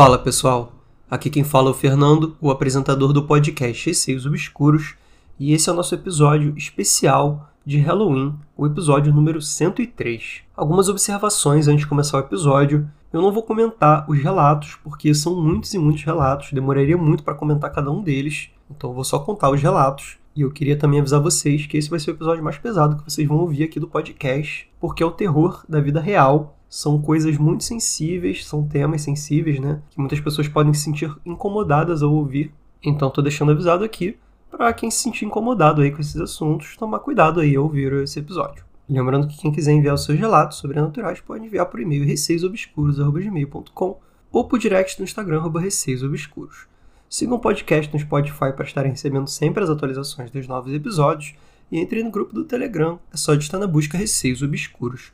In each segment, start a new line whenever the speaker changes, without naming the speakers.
Fala pessoal, aqui quem fala é o Fernando, o apresentador do podcast Receios Obscuros, e esse é o nosso episódio especial de Halloween, o episódio número 103. Algumas observações antes de começar o episódio. Eu não vou comentar os relatos, porque são muitos e muitos relatos, demoraria muito para comentar cada um deles, então eu vou só contar os relatos. E eu queria também avisar vocês que esse vai ser o episódio mais pesado que vocês vão ouvir aqui do podcast, porque é o terror da vida real são coisas muito sensíveis, são temas sensíveis, né? Que muitas pessoas podem se sentir incomodadas ao ouvir. Então tô deixando avisado aqui para quem se sentir incomodado aí com esses assuntos, tomar cuidado aí ao ouvir esse episódio. Lembrando que quem quiser enviar os seus relatos sobrenaturais pode enviar por e-mail receiosobscuros.gmail.com ou por direct no Instagram, receiosobscuros. Sigam o podcast no Spotify para estarem recebendo sempre as atualizações dos novos episódios e entre no grupo do Telegram, é só digitar na busca Receios Obscuros.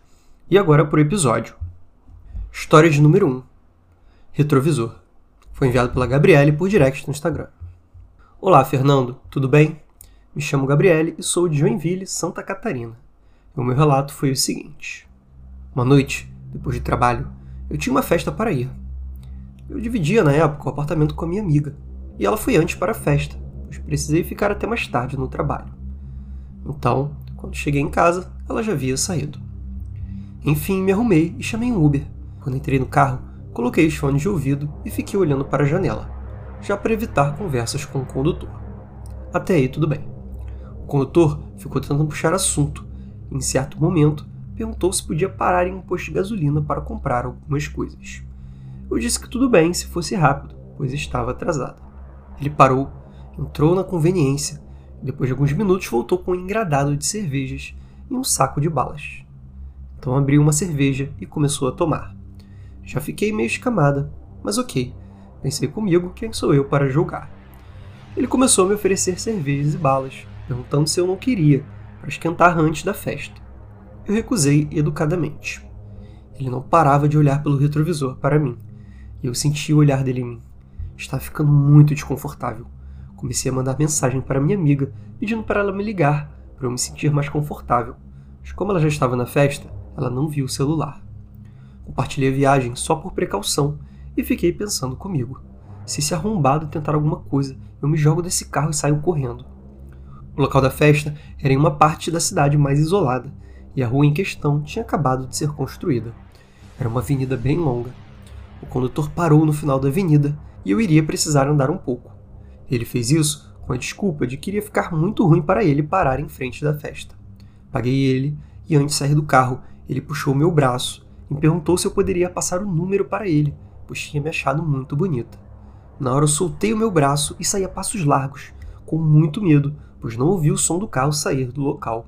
E agora o episódio. História de número 1. Retrovisor. Foi enviado pela Gabriele por direct no Instagram. Olá, Fernando, tudo bem? Me chamo Gabriele e sou de Joinville, Santa Catarina. O meu relato foi o seguinte: Uma noite, depois de trabalho, eu tinha uma festa para ir. Eu dividia na época o apartamento com a minha amiga, e ela foi antes para a festa, pois precisei ficar até mais tarde no trabalho. Então, quando cheguei em casa, ela já havia saído. Enfim, me arrumei e chamei um Uber. Quando entrei no carro, coloquei os fones de ouvido e fiquei olhando para a janela, já para evitar conversas com o condutor. Até aí tudo bem. O condutor ficou tentando puxar assunto em certo momento, perguntou se podia parar em um posto de gasolina para comprar algumas coisas. Eu disse que tudo bem se fosse rápido, pois estava atrasado. Ele parou, entrou na conveniência e, depois de alguns minutos, voltou com um engradado de cervejas e um saco de balas. Então abriu uma cerveja e começou a tomar. Já fiquei meio escamada, mas ok. Pensei comigo, quem sou eu para julgar? Ele começou a me oferecer cervejas e balas, perguntando se eu não queria, para esquentar antes da festa. Eu recusei educadamente. Ele não parava de olhar pelo retrovisor para mim, e eu senti o olhar dele em mim. Estava ficando muito desconfortável. Comecei a mandar mensagem para minha amiga, pedindo para ela me ligar, para eu me sentir mais confortável. Mas como ela já estava na festa, ela não viu o celular. Compartilhei a viagem só por precaução e fiquei pensando comigo. Se esse arrombado tentar alguma coisa, eu me jogo desse carro e saio correndo. O local da festa era em uma parte da cidade mais isolada, e a rua em questão tinha acabado de ser construída. Era uma avenida bem longa. O condutor parou no final da avenida e eu iria precisar andar um pouco. Ele fez isso com a desculpa de que iria ficar muito ruim para ele parar em frente da festa. Paguei ele e antes de sair do carro, ele puxou meu braço e perguntou se eu poderia passar o número para ele, pois tinha me achado muito bonita. Na hora eu soltei o meu braço e saí a passos largos, com muito medo, pois não ouvi o som do carro sair do local.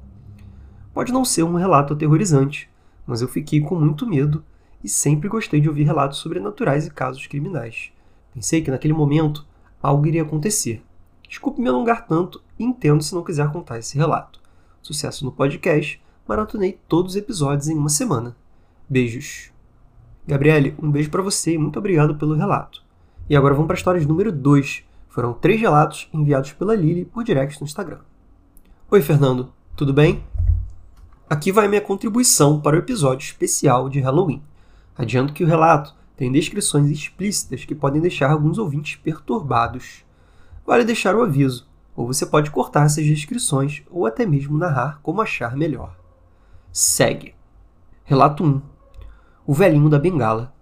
Pode não ser um relato aterrorizante, mas eu fiquei com muito medo e sempre gostei de ouvir relatos sobrenaturais e casos criminais. Pensei que naquele momento algo iria acontecer. Desculpe me alongar tanto e entendo se não quiser contar esse relato. Sucesso no podcast maratonei todos os episódios em uma semana. Beijos. Gabriele, um beijo para você e muito obrigado pelo relato. E agora vamos para a história número 2. Foram três relatos enviados pela Lily por direct no Instagram. Oi, Fernando, tudo bem? Aqui vai minha contribuição para o episódio especial de Halloween. Adianto que o relato tem descrições explícitas que podem deixar alguns ouvintes perturbados. Vale deixar o aviso, ou você pode cortar essas descrições ou até mesmo narrar como achar melhor. Segue. Relato 1. O velhinho da bengala.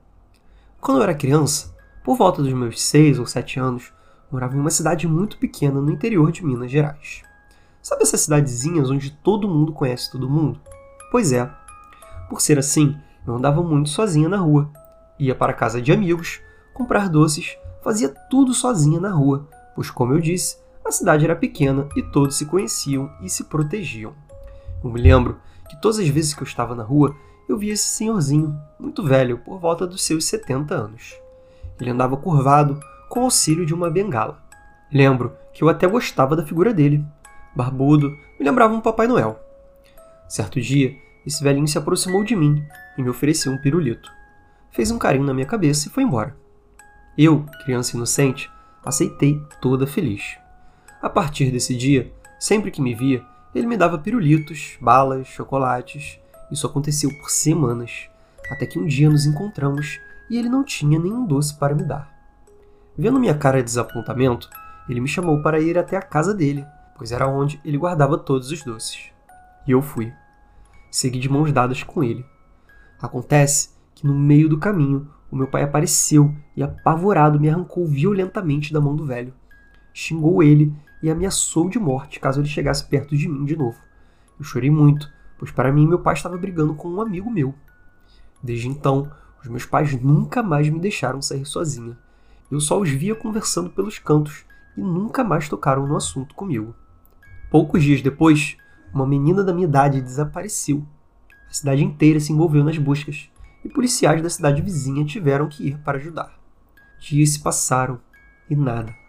Quando eu era criança, por volta dos meus 6 ou 7 anos, morava em uma cidade muito pequena no interior de Minas Gerais. Sabe essas cidadezinhas onde todo mundo conhece todo mundo? Pois é. Por ser assim, eu andava muito sozinha na rua. Ia para a casa de amigos, comprar doces, fazia tudo sozinha na rua, pois, como eu disse, a cidade era pequena e todos se conheciam e se protegiam. Eu me lembro que todas as vezes que eu estava na rua, eu via esse senhorzinho, muito velho, por volta dos seus 70 anos. Ele andava curvado, com auxílio de uma bengala. Lembro que eu até gostava da figura dele. Barbudo, me lembrava um Papai Noel. Certo dia, esse velhinho se aproximou de mim e me ofereceu um pirulito. Fez um carinho na minha cabeça e foi embora. Eu, criança inocente, aceitei toda feliz. A partir desse dia, sempre que me via, ele me dava pirulitos, balas, chocolates. Isso aconteceu por semanas, até que um dia nos encontramos e ele não tinha nenhum doce para me dar. Vendo minha cara de desapontamento, ele me chamou para ir até a casa dele, pois era onde ele guardava todos os doces. E eu fui. Segui de mãos dadas com ele. Acontece que no meio do caminho, o meu pai apareceu e, apavorado, me arrancou violentamente da mão do velho. Xingou ele e ameaçou de morte caso ele chegasse perto de mim de novo. Eu chorei muito, pois para mim meu pai estava brigando com um amigo meu. Desde então, os meus pais nunca mais me deixaram sair sozinha. Eu só os via conversando pelos cantos e nunca mais tocaram no assunto comigo. Poucos dias depois, uma menina da minha idade desapareceu. A cidade inteira se envolveu nas buscas e policiais da cidade vizinha tiveram que ir para ajudar. Dias se passaram e nada.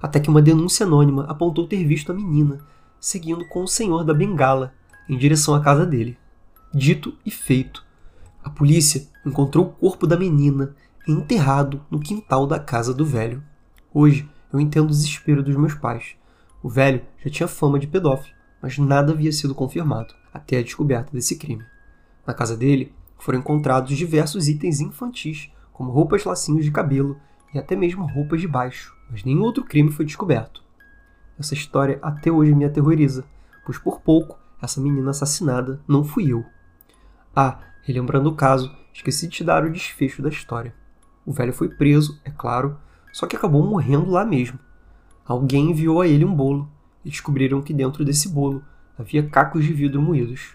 Até que uma denúncia anônima apontou ter visto a menina seguindo com o senhor da bengala em direção à casa dele. Dito e feito. A polícia encontrou o corpo da menina enterrado no quintal da casa do velho. Hoje eu entendo o desespero dos meus pais. O velho já tinha fama de pedófilo, mas nada havia sido confirmado até a descoberta desse crime. Na casa dele foram encontrados diversos itens infantis, como roupas, lacinhos de cabelo e até mesmo roupas de baixo, mas nenhum outro crime foi descoberto. Essa história até hoje me aterroriza, pois por pouco essa menina assassinada não fui eu. Ah, relembrando o caso, esqueci de te dar o desfecho da história. O velho foi preso, é claro, só que acabou morrendo lá mesmo. Alguém enviou a ele um bolo e descobriram que dentro desse bolo havia cacos de vidro moídos.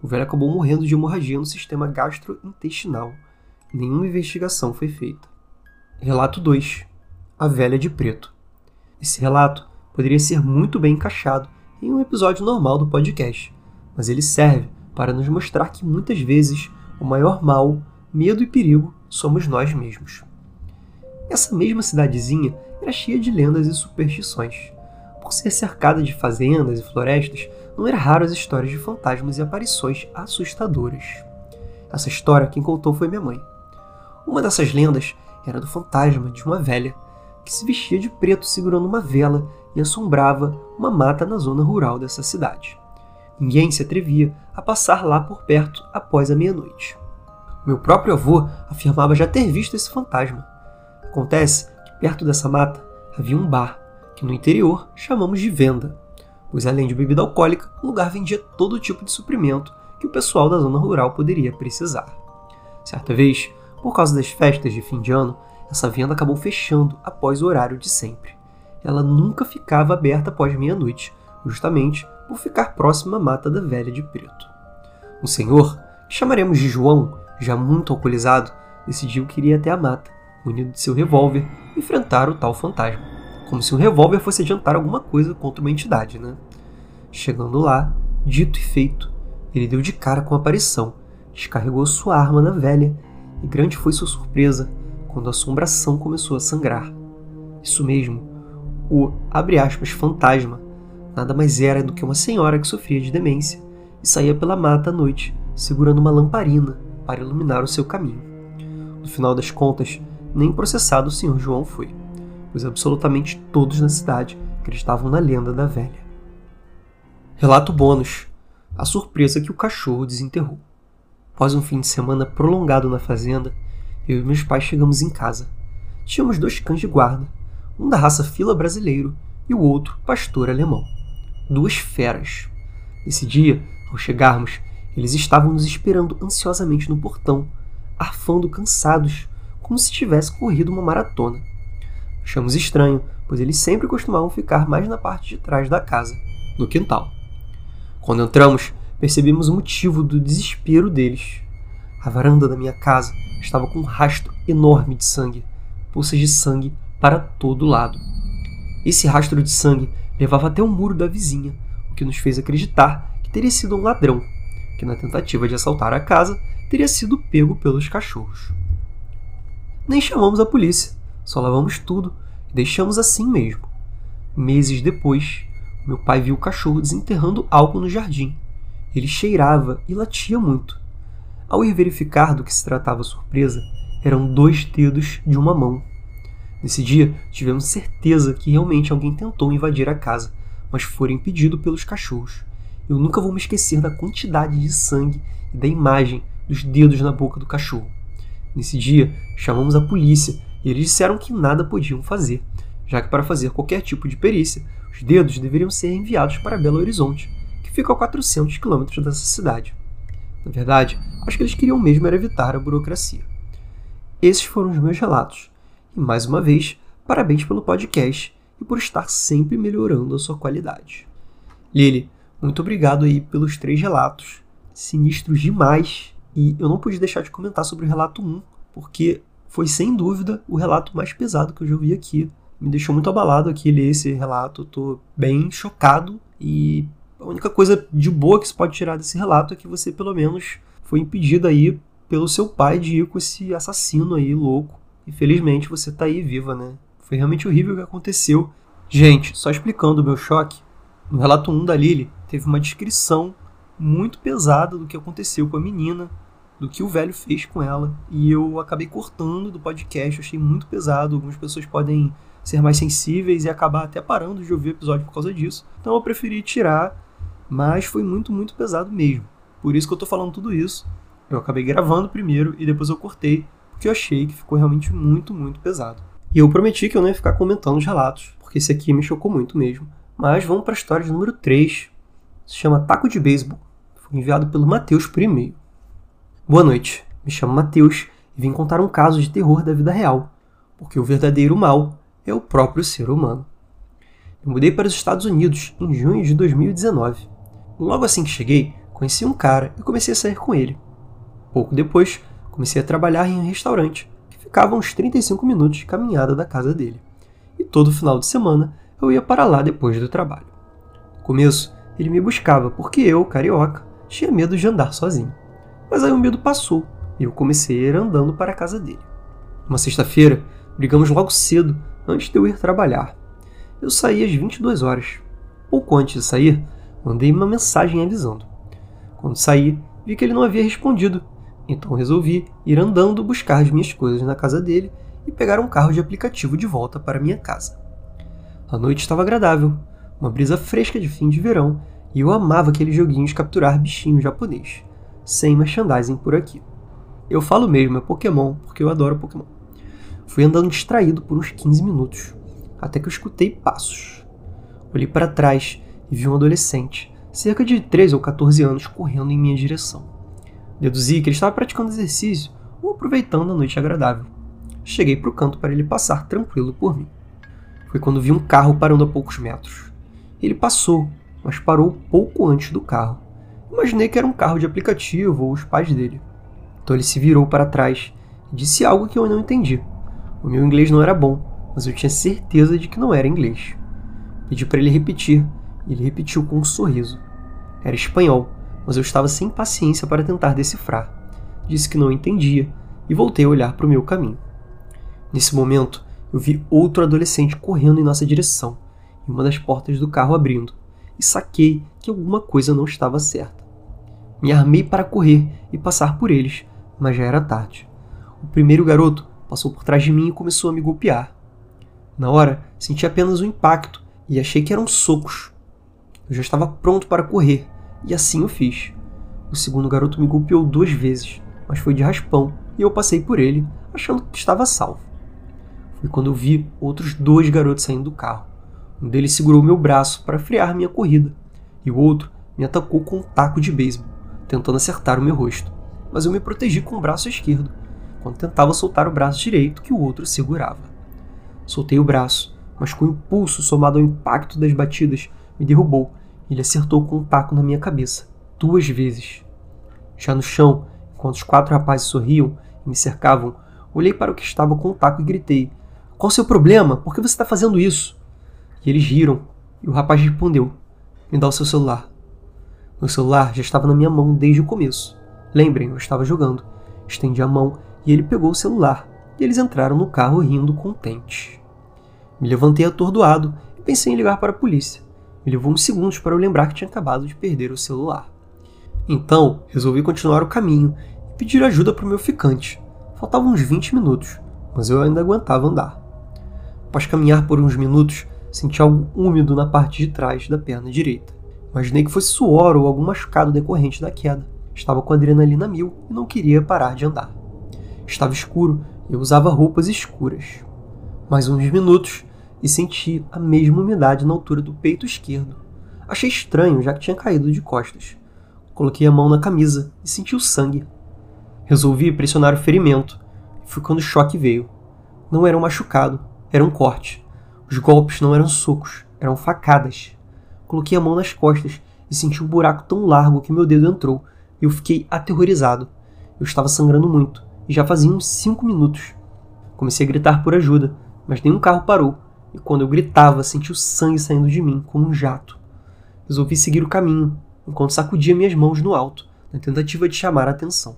O velho acabou morrendo de hemorragia no sistema gastrointestinal. Nenhuma investigação foi feita. Relato 2. A velha de preto. Esse relato poderia ser muito bem encaixado em um episódio normal do podcast, mas ele serve para nos mostrar que muitas vezes o maior mal, medo e perigo somos nós mesmos. Essa mesma cidadezinha era cheia de lendas e superstições. Por ser cercada de fazendas e florestas, não era raro as histórias de fantasmas e aparições assustadoras. Essa história quem contou foi minha mãe. Uma dessas lendas era do fantasma de uma velha que se vestia de preto segurando uma vela e assombrava uma mata na zona rural dessa cidade. Ninguém se atrevia a passar lá por perto após a meia-noite. Meu próprio avô afirmava já ter visto esse fantasma. Acontece que perto dessa mata havia um bar, que no interior chamamos de venda, pois além de bebida alcoólica, o lugar vendia todo tipo de suprimento que o pessoal da zona rural poderia precisar. Certa vez, por causa das festas de fim de ano, essa venda acabou fechando após o horário de sempre. Ela nunca ficava aberta após meia-noite, justamente por ficar próxima à mata da velha de preto. Um senhor, que chamaremos de João, já muito alcoolizado, decidiu que iria até a mata, munido de seu revólver, enfrentar o tal fantasma. Como se um revólver fosse adiantar alguma coisa contra uma entidade, né? Chegando lá, dito e feito, ele deu de cara com a aparição, descarregou sua arma na velha, e grande foi sua surpresa quando a assombração começou a sangrar. Isso mesmo, o, aspas, fantasma, nada mais era do que uma senhora que sofria de demência e saía pela mata à noite, segurando uma lamparina para iluminar o seu caminho. No final das contas, nem processado o senhor João foi, pois absolutamente todos na cidade acreditavam na lenda da velha. Relato bônus: a surpresa que o cachorro desenterrou. Após um fim de semana prolongado na fazenda, eu e meus pais chegamos em casa. Tínhamos dois cães de guarda, um da raça fila brasileiro e o outro pastor alemão. Duas feras. Nesse dia, ao chegarmos, eles estavam nos esperando ansiosamente no portão, arfando cansados, como se tivesse corrido uma maratona. Achamos estranho, pois eles sempre costumavam ficar mais na parte de trás da casa, no quintal. Quando entramos, percebemos o motivo do desespero deles. A varanda da minha casa estava com um rastro enorme de sangue, poças de sangue para todo lado. Esse rastro de sangue levava até o muro da vizinha, o que nos fez acreditar que teria sido um ladrão, que na tentativa de assaltar a casa teria sido pego pelos cachorros. Nem chamamos a polícia, só lavamos tudo e deixamos assim mesmo. Meses depois, meu pai viu o cachorro desenterrando algo no jardim. Ele cheirava e latia muito. Ao ir verificar do que se tratava a surpresa, eram dois dedos de uma mão. Nesse dia, tivemos certeza que realmente alguém tentou invadir a casa, mas foi impedido pelos cachorros. Eu nunca vou me esquecer da quantidade de sangue e da imagem dos dedos na boca do cachorro. Nesse dia, chamamos a polícia e eles disseram que nada podiam fazer, já que para fazer qualquer tipo de perícia, os dedos deveriam ser enviados para Belo Horizonte, que fica a 400 quilômetros dessa cidade. Na verdade, acho que eles queriam mesmo era evitar a burocracia. Esses foram os meus relatos. E mais uma vez, parabéns pelo podcast e por estar sempre melhorando a sua qualidade. Lili, muito obrigado aí pelos três relatos. Sinistros demais. E eu não pude deixar de comentar sobre o relato 1, porque foi sem dúvida o relato mais pesado que eu já ouvi aqui. Me deixou muito abalado aqui ler esse relato. Tô bem chocado e a única coisa de boa que se pode tirar desse relato é que você pelo menos foi impedido aí pelo seu pai de ir com esse assassino aí louco. E felizmente você tá aí viva, né? Foi realmente horrível o que aconteceu. Gente, só explicando o meu choque, no relato 1 da Lily teve uma descrição muito pesada do que aconteceu com a menina, do que o velho fez com ela, e eu acabei cortando do podcast, achei muito pesado. Algumas pessoas podem ser mais sensíveis e acabar até parando de ouvir o episódio por causa disso. Então eu preferi tirar, mas foi muito, muito pesado mesmo. Por isso que eu tô falando tudo isso. Eu acabei gravando primeiro e depois eu cortei, porque eu achei que ficou realmente muito, muito pesado. E eu prometi que eu não ia ficar comentando os relatos, porque esse aqui me chocou muito mesmo. Mas vamos para a história de número 3. Se chama Taco de Beisebol. Foi enviado pelo Matheus por e-mail. Boa noite, me chamo Matheus e vim contar um caso de terror da vida real, porque o verdadeiro mal é o próprio ser humano. Eu mudei para os Estados Unidos em junho de 2019. Logo assim que cheguei, conheci um cara e comecei a sair com ele. Pouco depois, comecei a trabalhar em um restaurante que ficava uns 35 minutos de caminhada da casa dele. E todo final de semana eu ia para lá depois do trabalho. No começo, ele me buscava porque eu, carioca, tinha medo de andar sozinho. Mas aí o medo passou e eu comecei a ir andando para a casa dele. Uma sexta-feira, brigamos logo cedo, antes de eu ir trabalhar. Eu saí às 22 horas. Pouco antes de sair, mandei uma mensagem avisando. Quando saí, vi que ele não havia respondido, então resolvi ir andando buscar as minhas coisas na casa dele e pegar um carro de aplicativo de volta para minha casa. A noite estava agradável, uma brisa fresca de fim de verão, e eu amava aquele joguinho de capturar bichinho japonês sem merchandising por aqui. Eu falo mesmo, é Pokémon, porque eu adoro Pokémon. Fui andando distraído por uns 15 minutos, até que eu escutei passos. Olhei para trás e vi um adolescente, cerca de 13 ou 14 anos, correndo em minha direção. Deduzi que ele estava praticando exercício ou aproveitando a noite agradável. Cheguei para o canto para ele passar tranquilo por mim. Foi quando vi um carro parando a poucos metros. Ele passou, mas parou pouco antes do carro Imaginei que era um carro de aplicativo ou os pais dele. Então ele se virou para trás e disse algo que eu não entendi. O meu inglês não era bom, mas eu tinha certeza de que não era inglês. Pedi para ele repetir ele repetiu com um sorriso. Era espanhol, mas eu estava sem paciência para tentar decifrar. Disse que não entendia e voltei a olhar para o meu caminho. Nesse momento, eu vi outro adolescente correndo em nossa direção e uma das portas do carro abrindo, e saquei que alguma coisa não estava certa. Me armei para correr e passar por eles, mas já era tarde. O primeiro garoto passou por trás de mim e começou a me golpear. Na hora, senti apenas um impacto e achei que eram socos. Eu já estava pronto para correr, e assim o fiz. O segundo garoto me golpeou duas vezes, mas foi de raspão, e eu passei por ele, achando que estava salvo. Foi quando eu vi outros dois garotos saindo do carro. Um deles segurou meu braço para frear minha corrida, e o outro me atacou com um taco de beisebol tentando acertar o meu rosto, mas eu me protegi com o braço esquerdo, quando tentava soltar o braço direito que o outro segurava. Soltei o braço, mas com o impulso somado ao impacto das batidas, me derrubou ele acertou com um taco na minha cabeça, duas vezes. Já no chão, enquanto os quatro rapazes sorriam e me cercavam, olhei para o que estava com o taco e gritei: Qual o seu problema? Por que você está fazendo isso? E eles riram, e o rapaz respondeu: Me dá o seu celular. Meu celular já estava na minha mão desde o começo. Lembrem, eu estava jogando. Estendi a mão e ele pegou o celular, e eles entraram no carro rindo contentes. Me levantei atordoado e pensei em ligar para a polícia. Me levou uns segundos para eu lembrar que tinha acabado de perder o celular. Então, resolvi continuar o caminho e pedir ajuda para o meu ficante. Faltavam uns 20 minutos, mas eu ainda aguentava andar. Após caminhar por uns minutos, senti algo úmido na parte de trás da perna direita. Imaginei que fosse suor ou algum machucado decorrente da queda. Estava com adrenalina mil e não queria parar de andar. Estava escuro e eu usava roupas escuras. Mais uns minutos e senti a mesma umidade na altura do peito esquerdo. Achei estranho, já que tinha caído de costas. Coloquei a mão na camisa e senti o sangue. Resolvi pressionar o ferimento. E foi quando o choque veio. Não era um machucado, era um corte. Os golpes não eram socos, eram facadas. Coloquei a mão nas costas e senti um buraco tão largo que meu dedo entrou. Eu fiquei aterrorizado. Eu estava sangrando muito e já fazia uns cinco minutos. Comecei a gritar por ajuda, mas nenhum carro parou, e quando eu gritava, senti o sangue saindo de mim como um jato. Resolvi seguir o caminho, enquanto sacudia minhas mãos no alto, na tentativa de chamar a atenção.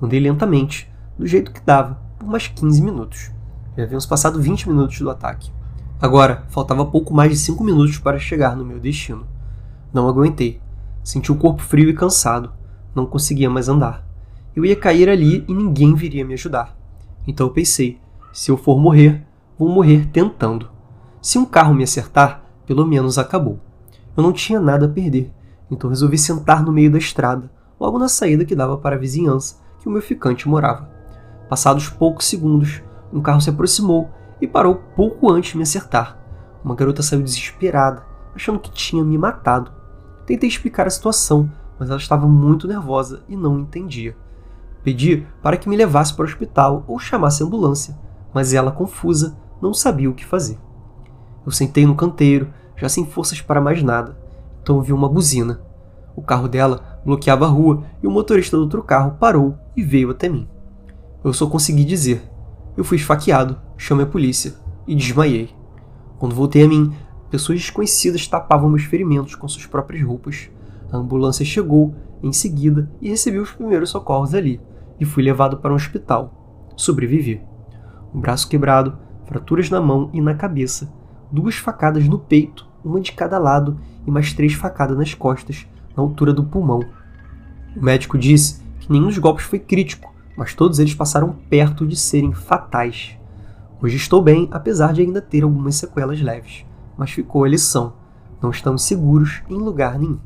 Andei lentamente, do jeito que dava, por mais 15 minutos. Já havíamos passado 20 minutos do ataque. Agora, faltava pouco mais de 5 minutos para chegar no meu destino. Não aguentei. Senti o corpo frio e cansado. Não conseguia mais andar. Eu ia cair ali e ninguém viria me ajudar. Então eu pensei: se eu for morrer, vou morrer tentando. Se um carro me acertar, pelo menos acabou. Eu não tinha nada a perder, então resolvi sentar no meio da estrada, logo na saída que dava para a vizinhança que o meu ficante morava. Passados poucos segundos, um carro se aproximou e parou pouco antes de me acertar. Uma garota saiu desesperada, achando que tinha me matado. Tentei explicar a situação, mas ela estava muito nervosa e não entendia. Pedi para que me levasse para o hospital ou chamasse a ambulância, mas ela, confusa, não sabia o que fazer. Eu sentei no canteiro, já sem forças para mais nada, então ouvi uma buzina. O carro dela bloqueava a rua e o motorista do outro carro parou e veio até mim. Eu só consegui dizer: Eu fui esfaqueado, chame a polícia, e desmaiei. Quando voltei a mim, pessoas desconhecidas tapavam meus ferimentos com suas próprias roupas. A ambulância chegou em seguida e recebi os primeiros socorros ali, e fui levado para um hospital. Sobrevivi. Um braço quebrado, fraturas na mão e na cabeça, duas facadas no peito, uma de cada lado, e mais três facadas nas costas, na altura do pulmão. O médico disse que nenhum dos golpes foi crítico, mas todos eles passaram perto de serem fatais. Hoje estou bem, apesar de ainda ter algumas sequelas leves, mas ficou a lição: não estamos seguros em lugar nenhum.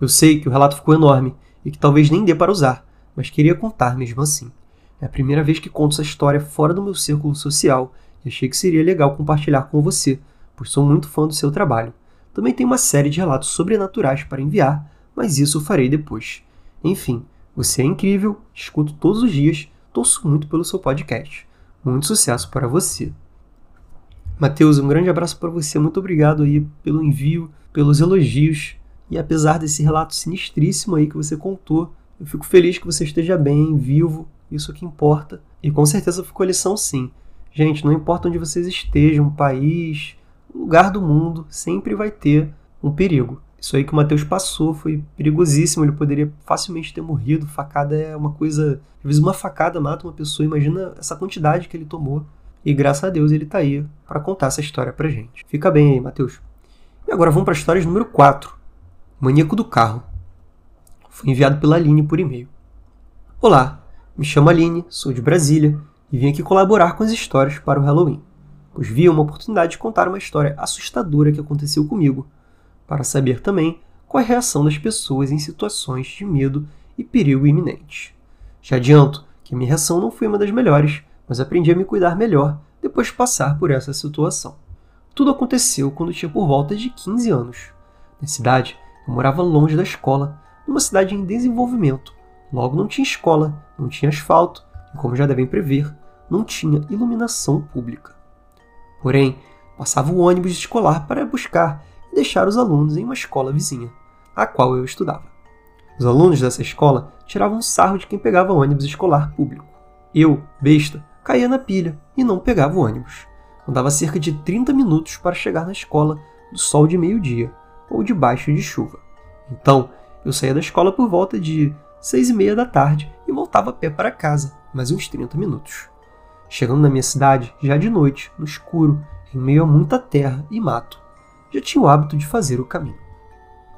Eu sei que o relato ficou enorme e que talvez nem dê para usar, mas queria contar mesmo assim. É a primeira vez que conto essa história fora do meu círculo social achei que seria legal compartilhar com você, pois sou muito fã do seu trabalho. Também tenho uma série de relatos sobrenaturais para enviar, mas isso farei depois. Enfim, você é incrível, escuto todos os dias, torço muito pelo seu podcast. Muito sucesso para você. Matheus, um grande abraço para você, muito obrigado aí pelo envio, pelos elogios. E apesar desse relato sinistríssimo aí que você contou, eu fico feliz que você esteja bem, vivo, isso é que importa. E com certeza ficou lição sim. Gente, não importa onde vocês estejam, país, lugar do mundo, sempre vai ter um perigo. Isso aí que o Matheus passou foi perigosíssimo, ele poderia facilmente ter morrido. Facada é uma coisa. Às vezes uma facada mata uma pessoa, imagina essa quantidade que ele tomou. E graças a Deus ele tá aí para contar essa história pra gente. Fica bem aí, Matheus. E agora vamos para a história número 4. Maníaco do carro. Foi enviado pela Aline por e-mail. Olá, me chamo Aline, sou de Brasília e vim aqui colaborar com as histórias para o Halloween, pois vi uma oportunidade de contar uma história assustadora que aconteceu comigo para saber também qual é a reação das pessoas em situações de medo e perigo iminente. Já adianto que minha reação não foi uma das melhores, mas aprendi a me cuidar melhor depois de passar por essa situação. Tudo aconteceu quando tinha por volta de 15 anos. Na cidade, eu morava longe da escola, numa cidade em desenvolvimento. Logo não tinha escola, não tinha asfalto e, como já devem prever, não tinha iluminação pública. Porém, passava o ônibus escolar para buscar e deixar os alunos em uma escola vizinha, a qual eu estudava. Os alunos dessa escola tiravam sarro de quem pegava ônibus escolar público. Eu, besta, caía na pilha e não pegava o ônibus. Andava cerca de 30 minutos para chegar na escola do sol de meio-dia ou debaixo de chuva. Então, eu saía da escola por volta de seis e meia da tarde e voltava a pé para casa, mais uns 30 minutos. Chegando na minha cidade, já de noite, no escuro, em meio a muita terra e mato, já tinha o hábito de fazer o caminho.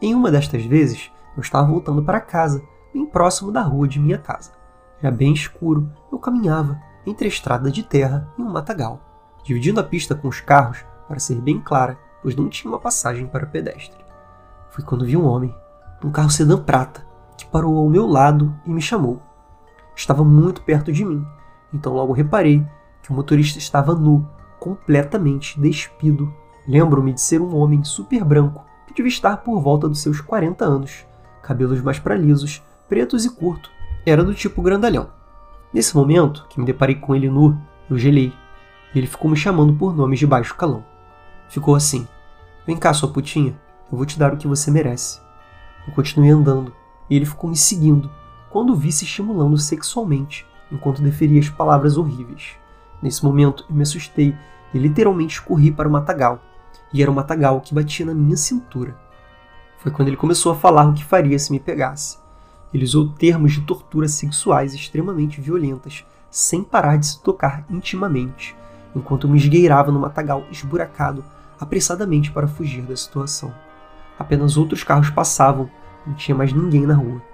Em uma destas vezes, eu estava voltando para casa, bem próximo da rua de minha casa. Já bem escuro, eu caminhava entre a estrada de terra e um matagal, dividindo a pista com os carros para ser bem clara, pois não tinha uma passagem para pedestre. Foi quando vi um homem, num carro sedã prata, que parou ao meu lado e me chamou. Estava muito perto de mim, então logo reparei que o motorista estava nu, completamente despido. Lembro-me de ser um homem super branco, que devia estar por volta dos seus 40 anos, cabelos mais para lisos, pretos e curto, era do tipo grandalhão. Nesse momento, que me deparei com ele nu, eu gelei, e ele ficou me chamando por nomes de baixo calão. Ficou assim: Vem cá, sua putinha, eu vou te dar o que você merece. Eu continuei andando, e ele ficou me seguindo, quando o vi se estimulando sexualmente, enquanto deferia as palavras horríveis. Nesse momento, eu me assustei e literalmente corri para o matagal, e era o matagal que batia na minha cintura. Foi quando ele começou a falar o que faria se me pegasse. Ele usou termos de tortura sexuais extremamente violentas, sem parar de se tocar intimamente, enquanto eu me esgueirava no matagal esburacado, apressadamente para fugir da situação. Apenas outros carros passavam, não tinha mais ninguém na rua.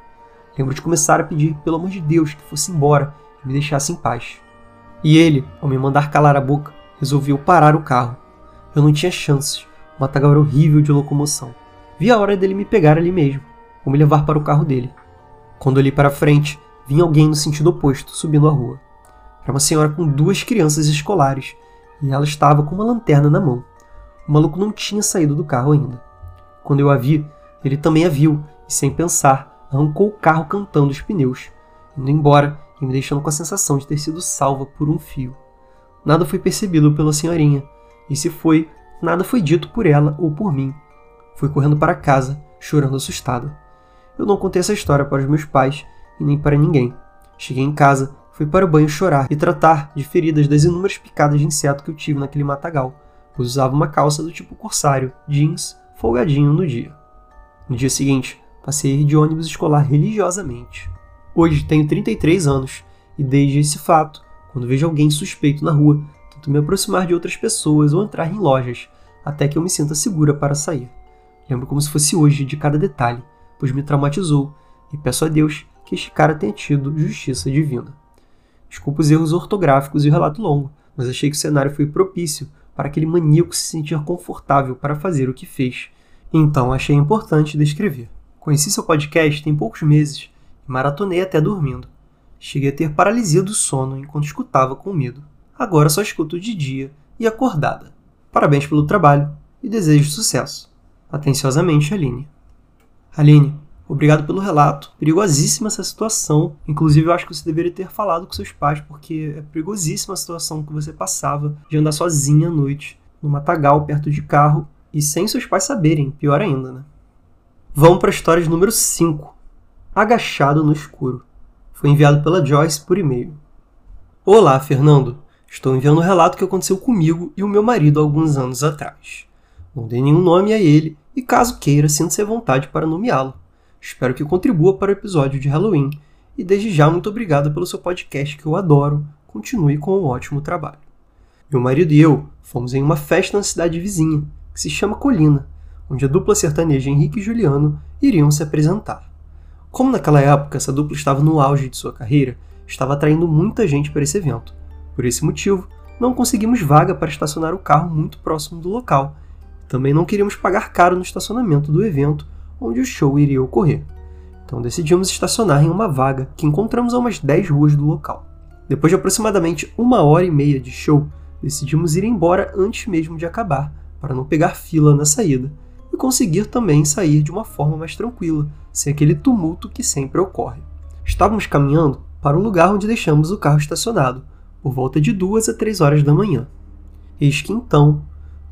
Lembro de começar a pedir, pelo amor de Deus, que fosse embora e me deixasse em paz. E ele, ao me mandar calar a boca, resolveu parar o carro. Eu não tinha chances, o matagal era horrível de locomoção. Vi a hora dele me pegar ali mesmo, ou me levar para o carro dele. Quando olhei para frente, vi alguém no sentido oposto, subindo a rua. Era uma senhora com duas crianças escolares, e ela estava com uma lanterna na mão. O maluco não tinha saído do carro ainda. Quando eu a vi, ele também a viu, e sem pensar, arrancou o carro cantando os pneus, indo embora e me deixando com a sensação de ter sido salva por um fio. Nada foi percebido pela senhorinha, e se foi, nada foi dito por ela ou por mim. Fui correndo para casa, chorando assustada. Eu não contei essa história para os meus pais e nem para ninguém. Cheguei em casa, fui para o banho chorar e tratar de feridas das inúmeras picadas de inseto que eu tive naquele matagal, pois usava uma calça do tipo corsário, jeans, folgadinho no dia. No dia seguinte, passei de ônibus escolar religiosamente. Hoje tenho 33 anos e desde esse fato, quando vejo alguém suspeito na rua, tento me aproximar de outras pessoas ou entrar em lojas, até que eu me sinta segura para sair. Lembro como se fosse hoje de cada detalhe, pois me traumatizou, e peço a Deus que este cara tenha tido justiça divina. Desculpa os erros ortográficos e o relato longo, mas achei que o cenário foi propício para aquele maníaco se sentir confortável para fazer o que fez. Então achei importante descrever. Conheci seu podcast tem poucos meses e maratonei até dormindo. Cheguei a ter paralisia do sono enquanto escutava com medo. Agora só escuto de dia e acordada. Parabéns pelo trabalho e desejo sucesso. Atenciosamente, Aline. Aline, obrigado pelo relato. Perigosíssima essa situação. Inclusive, eu acho que você deveria ter falado com seus pais, porque é perigosíssima a situação que você passava de andar sozinha à noite, no matagal, perto de carro, e sem seus pais saberem. Pior ainda, né? Vamos para a história de número 5. Agachado no escuro. Foi enviado pela Joyce por e-mail. Olá, Fernando. Estou enviando um relato que aconteceu comigo e o meu marido alguns anos atrás. Não dei nenhum nome a ele e caso queira, sinta-se à vontade para nomeá-lo. Espero que contribua para o episódio de Halloween e desde já muito obrigado pelo seu podcast que eu adoro. Continue com o um ótimo trabalho. Meu marido e eu fomos em uma festa na cidade vizinha, que se chama Colina, onde a dupla sertaneja Henrique e Juliano iriam se apresentar. Como naquela época essa dupla estava no auge de sua carreira, estava atraindo muita gente para esse evento. Por esse motivo, não conseguimos vaga para estacionar o carro muito próximo do local também não queríamos pagar caro no estacionamento do evento onde o show iria ocorrer. Então decidimos estacionar em uma vaga que encontramos a umas 10 ruas do local. Depois de aproximadamente uma hora e meia de show, decidimos ir embora antes mesmo de acabar, para não pegar fila na saída, e conseguir também sair de uma forma mais tranquila, sem aquele tumulto que sempre ocorre. Estávamos caminhando para o lugar onde deixamos o carro estacionado, por volta de duas a três horas da manhã. Eis que então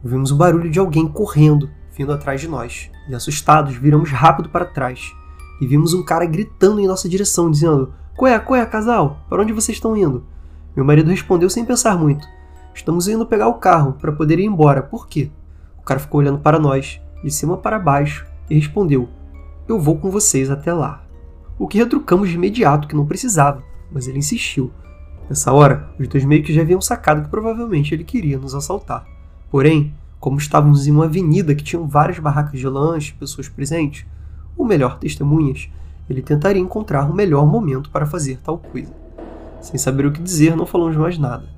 Ouvimos o barulho de alguém correndo, vindo atrás de nós. E assustados, viramos rápido para trás. E vimos um cara gritando em nossa direção, dizendo: Coé, coé, casal, para onde vocês estão indo? Meu marido respondeu sem pensar muito: Estamos indo pegar o carro para poder ir embora. Por quê? O cara ficou olhando para nós, de cima para baixo, e respondeu: Eu vou com vocês até lá. O que retrucamos de imediato que não precisava, mas ele insistiu. Nessa hora, os dois meio que já haviam sacado que provavelmente ele queria nos assaltar. Porém, como estávamos em uma avenida que tinha várias barracas de lanche, pessoas presentes, ou melhor, testemunhas, ele tentaria encontrar o melhor momento para fazer tal coisa. Sem saber o que dizer, não falamos mais nada.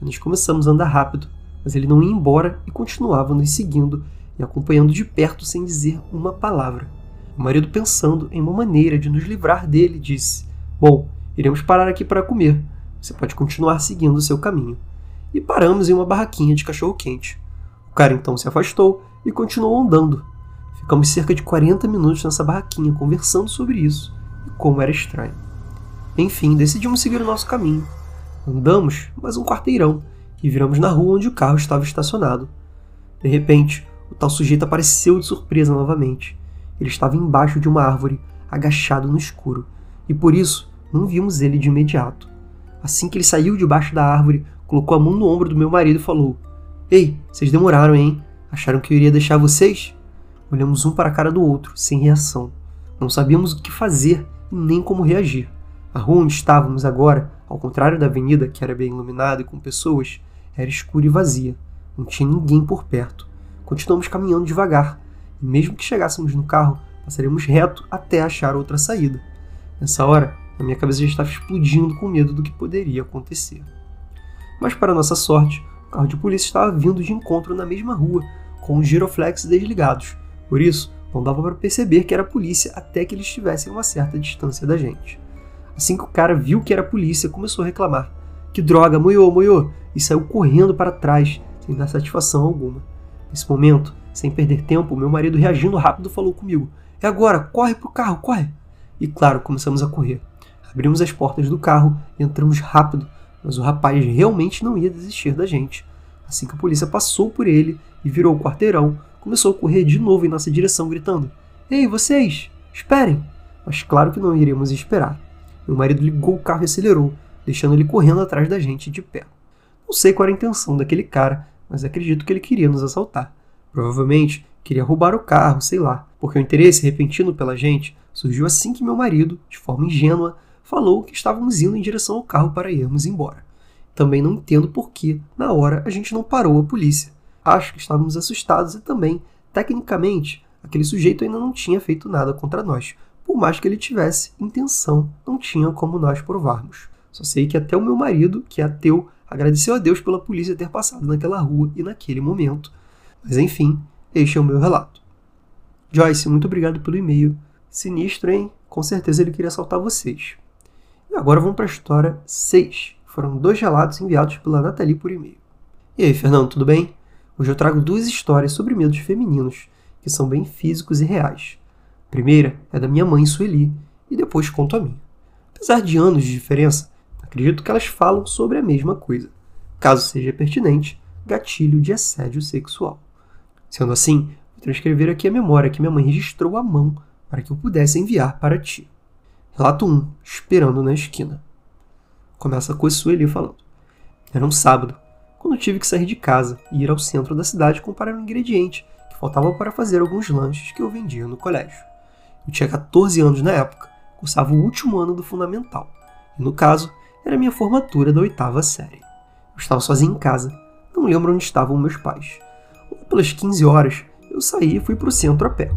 Nós começamos a andar rápido, mas ele não ia embora e continuava nos seguindo e acompanhando de perto sem dizer uma palavra. O marido, pensando em uma maneira de nos livrar dele, disse: Bom, iremos parar aqui para comer. você pode continuar seguindo o seu caminho. E paramos em uma barraquinha de cachorro-quente. O cara então se afastou e continuou andando. Ficamos cerca de 40 minutos nessa barraquinha conversando sobre isso e como era estranho. Enfim, decidimos seguir o nosso caminho. Andamos mais um quarteirão e viramos na rua onde o carro estava estacionado. De repente, o tal sujeito apareceu de surpresa novamente. Ele estava embaixo de uma árvore, agachado no escuro, e por isso não vimos ele de imediato. Assim que ele saiu debaixo da árvore, colocou a mão no ombro do meu marido e falou: Ei, vocês demoraram, hein? Acharam que eu iria deixar vocês? Olhamos um para a cara do outro, sem reação. Não sabíamos o que fazer e nem como reagir. A rua onde estávamos agora, ao contrário da avenida, que era bem iluminada e com pessoas, era escura e vazia. Não tinha ninguém por perto. Continuamos caminhando devagar, e mesmo que chegássemos no carro, passaríamos reto até achar outra saída. Nessa hora, a minha cabeça já estava explodindo com medo do que poderia acontecer. Mas, para nossa sorte, o carro de polícia estava vindo de encontro na mesma rua, com os giroflex desligados. Por isso, não dava para perceber que era polícia até que eles estivessem a uma certa distância da gente. Assim que o cara viu que era polícia, começou a reclamar. Que droga, moiô, moiô! E saiu correndo para trás, sem dar satisfação alguma. Nesse momento, sem perder tempo, meu marido reagindo rápido falou comigo: É agora, corre pro carro, corre! E claro, começamos a correr. Abrimos as portas do carro e entramos rápido, mas o rapaz realmente não ia desistir da gente. Assim que a polícia passou por ele e virou o quarteirão, começou a correr de novo em nossa direção, gritando: Ei, vocês! Esperem! Mas claro que não iríamos esperar. Meu marido ligou o carro e acelerou, deixando ele correndo atrás da gente de pé. Não sei qual era a intenção daquele cara, mas acredito que ele queria nos assaltar. Provavelmente queria roubar o carro, sei lá, porque o interesse repentino pela gente surgiu assim que meu marido, de forma ingênua, falou que estávamos indo em direção ao carro para irmos embora. Também não entendo por que, na hora, a gente não parou a polícia. Acho que estávamos assustados e também, tecnicamente, aquele sujeito ainda não tinha feito nada contra nós. Por mais que ele tivesse intenção, não tinha como nós provarmos. Só sei que até o meu marido, que é ateu, agradeceu a Deus pela polícia ter passado naquela rua e naquele momento. Mas enfim, este é o meu relato. Joyce, muito obrigado pelo e-mail. Sinistro, hein? Com certeza ele queria assaltar vocês. E agora vamos para a história 6. Foram dois relatos enviados pela Nathalie por e-mail. E aí, Fernando, tudo bem? Hoje eu trago duas histórias sobre medos femininos, que são bem físicos e reais. A primeira é da minha mãe, Sueli, e depois conto a minha. Apesar de anos de diferença, acredito que elas falam sobre a mesma coisa. Caso seja pertinente, gatilho de assédio sexual. Sendo assim, vou transcrever aqui a memória que minha mãe registrou à mão para que eu pudesse enviar para ti. Relato 1. Esperando na esquina. Começa com a Sueli falando. Era um sábado, quando tive que sair de casa e ir ao centro da cidade comprar um ingrediente que faltava para fazer alguns lanches que eu vendia no colégio. Eu tinha 14 anos na época, cursava o último ano do fundamental, e no caso, era minha formatura da oitava série. Eu estava sozinho em casa, não lembro onde estavam meus pais. pelas 15 horas, eu saí e fui para o centro a pé.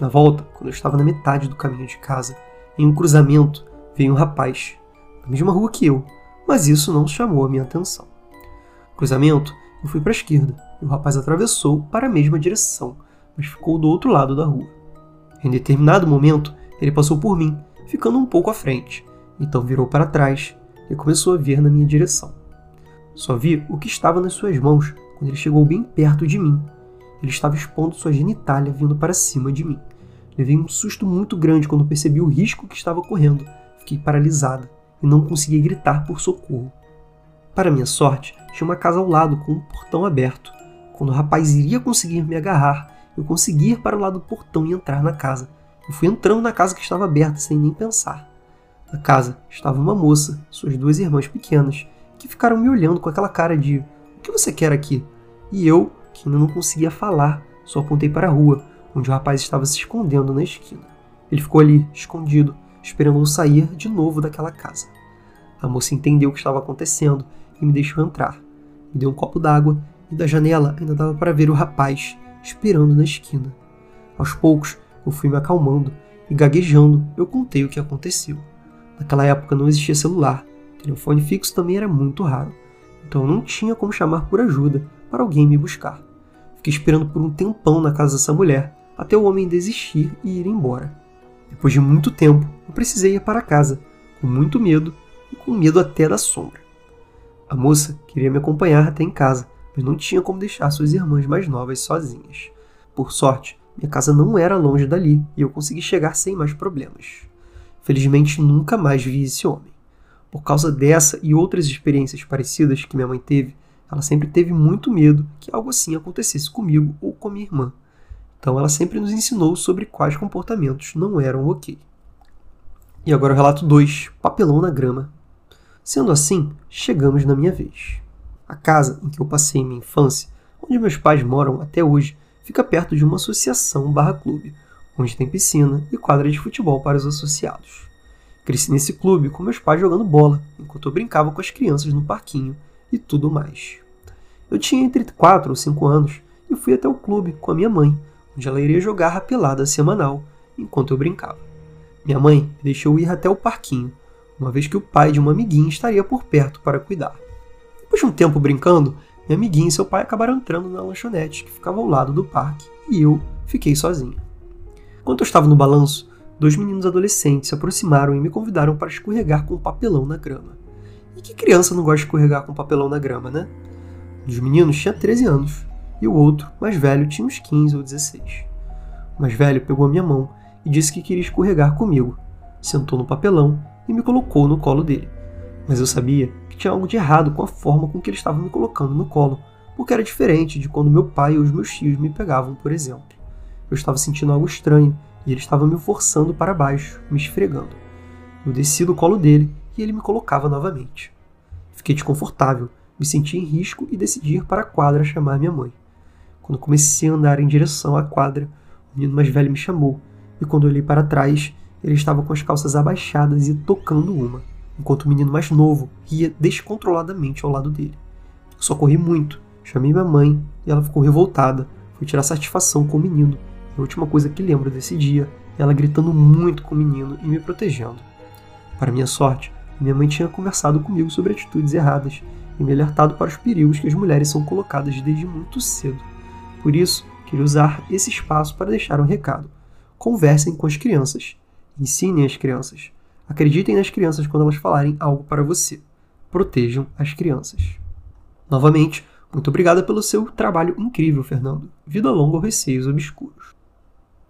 Na volta, quando eu estava na metade do caminho de casa, em um cruzamento, veio um rapaz, na mesma rua que eu, mas isso não chamou a minha atenção. No cruzamento, eu fui para a esquerda e o rapaz atravessou para a mesma direção, mas ficou do outro lado da rua. Em determinado momento, ele passou por mim, ficando um pouco à frente, então virou para trás e começou a vir na minha direção. Só vi o que estava nas suas mãos quando ele chegou bem perto de mim. Ele estava expondo sua genitália vindo para cima de mim. Levei um susto muito grande quando percebi o risco que estava correndo. Fiquei paralisada e não consegui gritar por socorro. Para minha sorte, tinha uma casa ao lado com um portão aberto. Quando o rapaz iria conseguir me agarrar, eu consegui ir para o lado do portão e entrar na casa. Eu fui entrando na casa que estava aberta sem nem pensar. Na casa estava uma moça, suas duas irmãs pequenas, que ficaram me olhando com aquela cara de: O que você quer aqui? E eu, que ainda não conseguia falar, só apontei para a rua, onde o rapaz estava se escondendo na esquina. Ele ficou ali, escondido, esperando eu sair de novo daquela casa. A moça entendeu o que estava acontecendo e me deixou entrar. Me deu um copo d'água e da janela ainda dava para ver o rapaz esperando na esquina. Aos poucos, eu fui me acalmando e gaguejando, eu contei o que aconteceu. Naquela época não existia celular, telefone fixo também era muito raro, então não tinha como chamar por ajuda para alguém me buscar. Fiquei esperando por um tempão na casa dessa mulher, até o homem desistir e ir embora. Depois de muito tempo, eu precisei ir para casa, com muito medo e com medo até da sombra. A moça queria me acompanhar até em casa, mas não tinha como deixar suas irmãs mais novas sozinhas. Por sorte, minha casa não era longe dali e eu consegui chegar sem mais problemas. Felizmente, nunca mais vi esse homem. Por causa dessa e outras experiências parecidas que minha mãe teve, ela sempre teve muito medo que algo assim acontecesse comigo ou com minha irmã. Então ela sempre nos ensinou sobre quais comportamentos não eram ok. E agora o relato 2, papelão na grama. Sendo assim, chegamos na minha vez. A casa em que eu passei minha infância, onde meus pais moram até hoje, fica perto de uma associação barra clube, onde tem piscina e quadra de futebol para os associados. Cresci nesse clube com meus pais jogando bola, enquanto eu brincava com as crianças no parquinho e tudo mais. Eu tinha entre 4 ou 5 anos e fui até o clube com a minha mãe, onde ela iria jogar a pelada semanal enquanto eu brincava. Minha mãe me deixou ir até o parquinho, uma vez que o pai de uma amiguinha estaria por perto para cuidar. Depois de um tempo brincando, minha amiguinha e seu pai acabaram entrando na lanchonete que ficava ao lado do parque e eu fiquei sozinho. Enquanto eu estava no balanço, dois meninos adolescentes se aproximaram e me convidaram para escorregar com papelão na grama. E que criança não gosta de escorregar com papelão na grama, né? Um dos meninos tinha 13 anos e o outro, mais velho, tinha uns 15 ou 16. O mais velho pegou a minha mão e disse que queria escorregar comigo. Sentou no papelão e me colocou no colo dele. Mas eu sabia que tinha algo de errado com a forma com que ele estava me colocando no colo, porque era diferente de quando meu pai ou os meus tios me pegavam, por exemplo. Eu estava sentindo algo estranho e ele estava me forçando para baixo, me esfregando. Eu desci do colo dele e ele me colocava novamente. Fiquei desconfortável, me senti em risco e decidi ir para a quadra chamar minha mãe. Quando comecei a andar em direção à quadra, o menino mais velho me chamou e quando olhei para trás, ele estava com as calças abaixadas e tocando uma, enquanto o menino mais novo ria descontroladamente ao lado dele. Eu só corri muito, chamei minha mãe e ela ficou revoltada. Fui tirar satisfação com o menino. A última coisa que lembro desse dia é ela gritando muito com o menino e me protegendo. Para minha sorte, minha mãe tinha conversado comigo sobre atitudes erradas e me alertado para os perigos que as mulheres são colocadas desde muito cedo. Por isso, queria usar esse espaço para deixar um recado. Conversem com as crianças. Ensinem as crianças. Acreditem nas crianças quando elas falarem algo para você. Protejam as crianças. Novamente, muito obrigada pelo seu trabalho incrível, Fernando. Vida longa ou receios obscuros.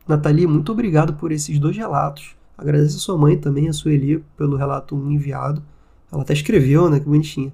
Nathalie, muito obrigado por esses dois relatos. Agradeço a sua mãe também, a Sueli, pelo relato enviado. Ela até escreveu, né? Que bonitinha.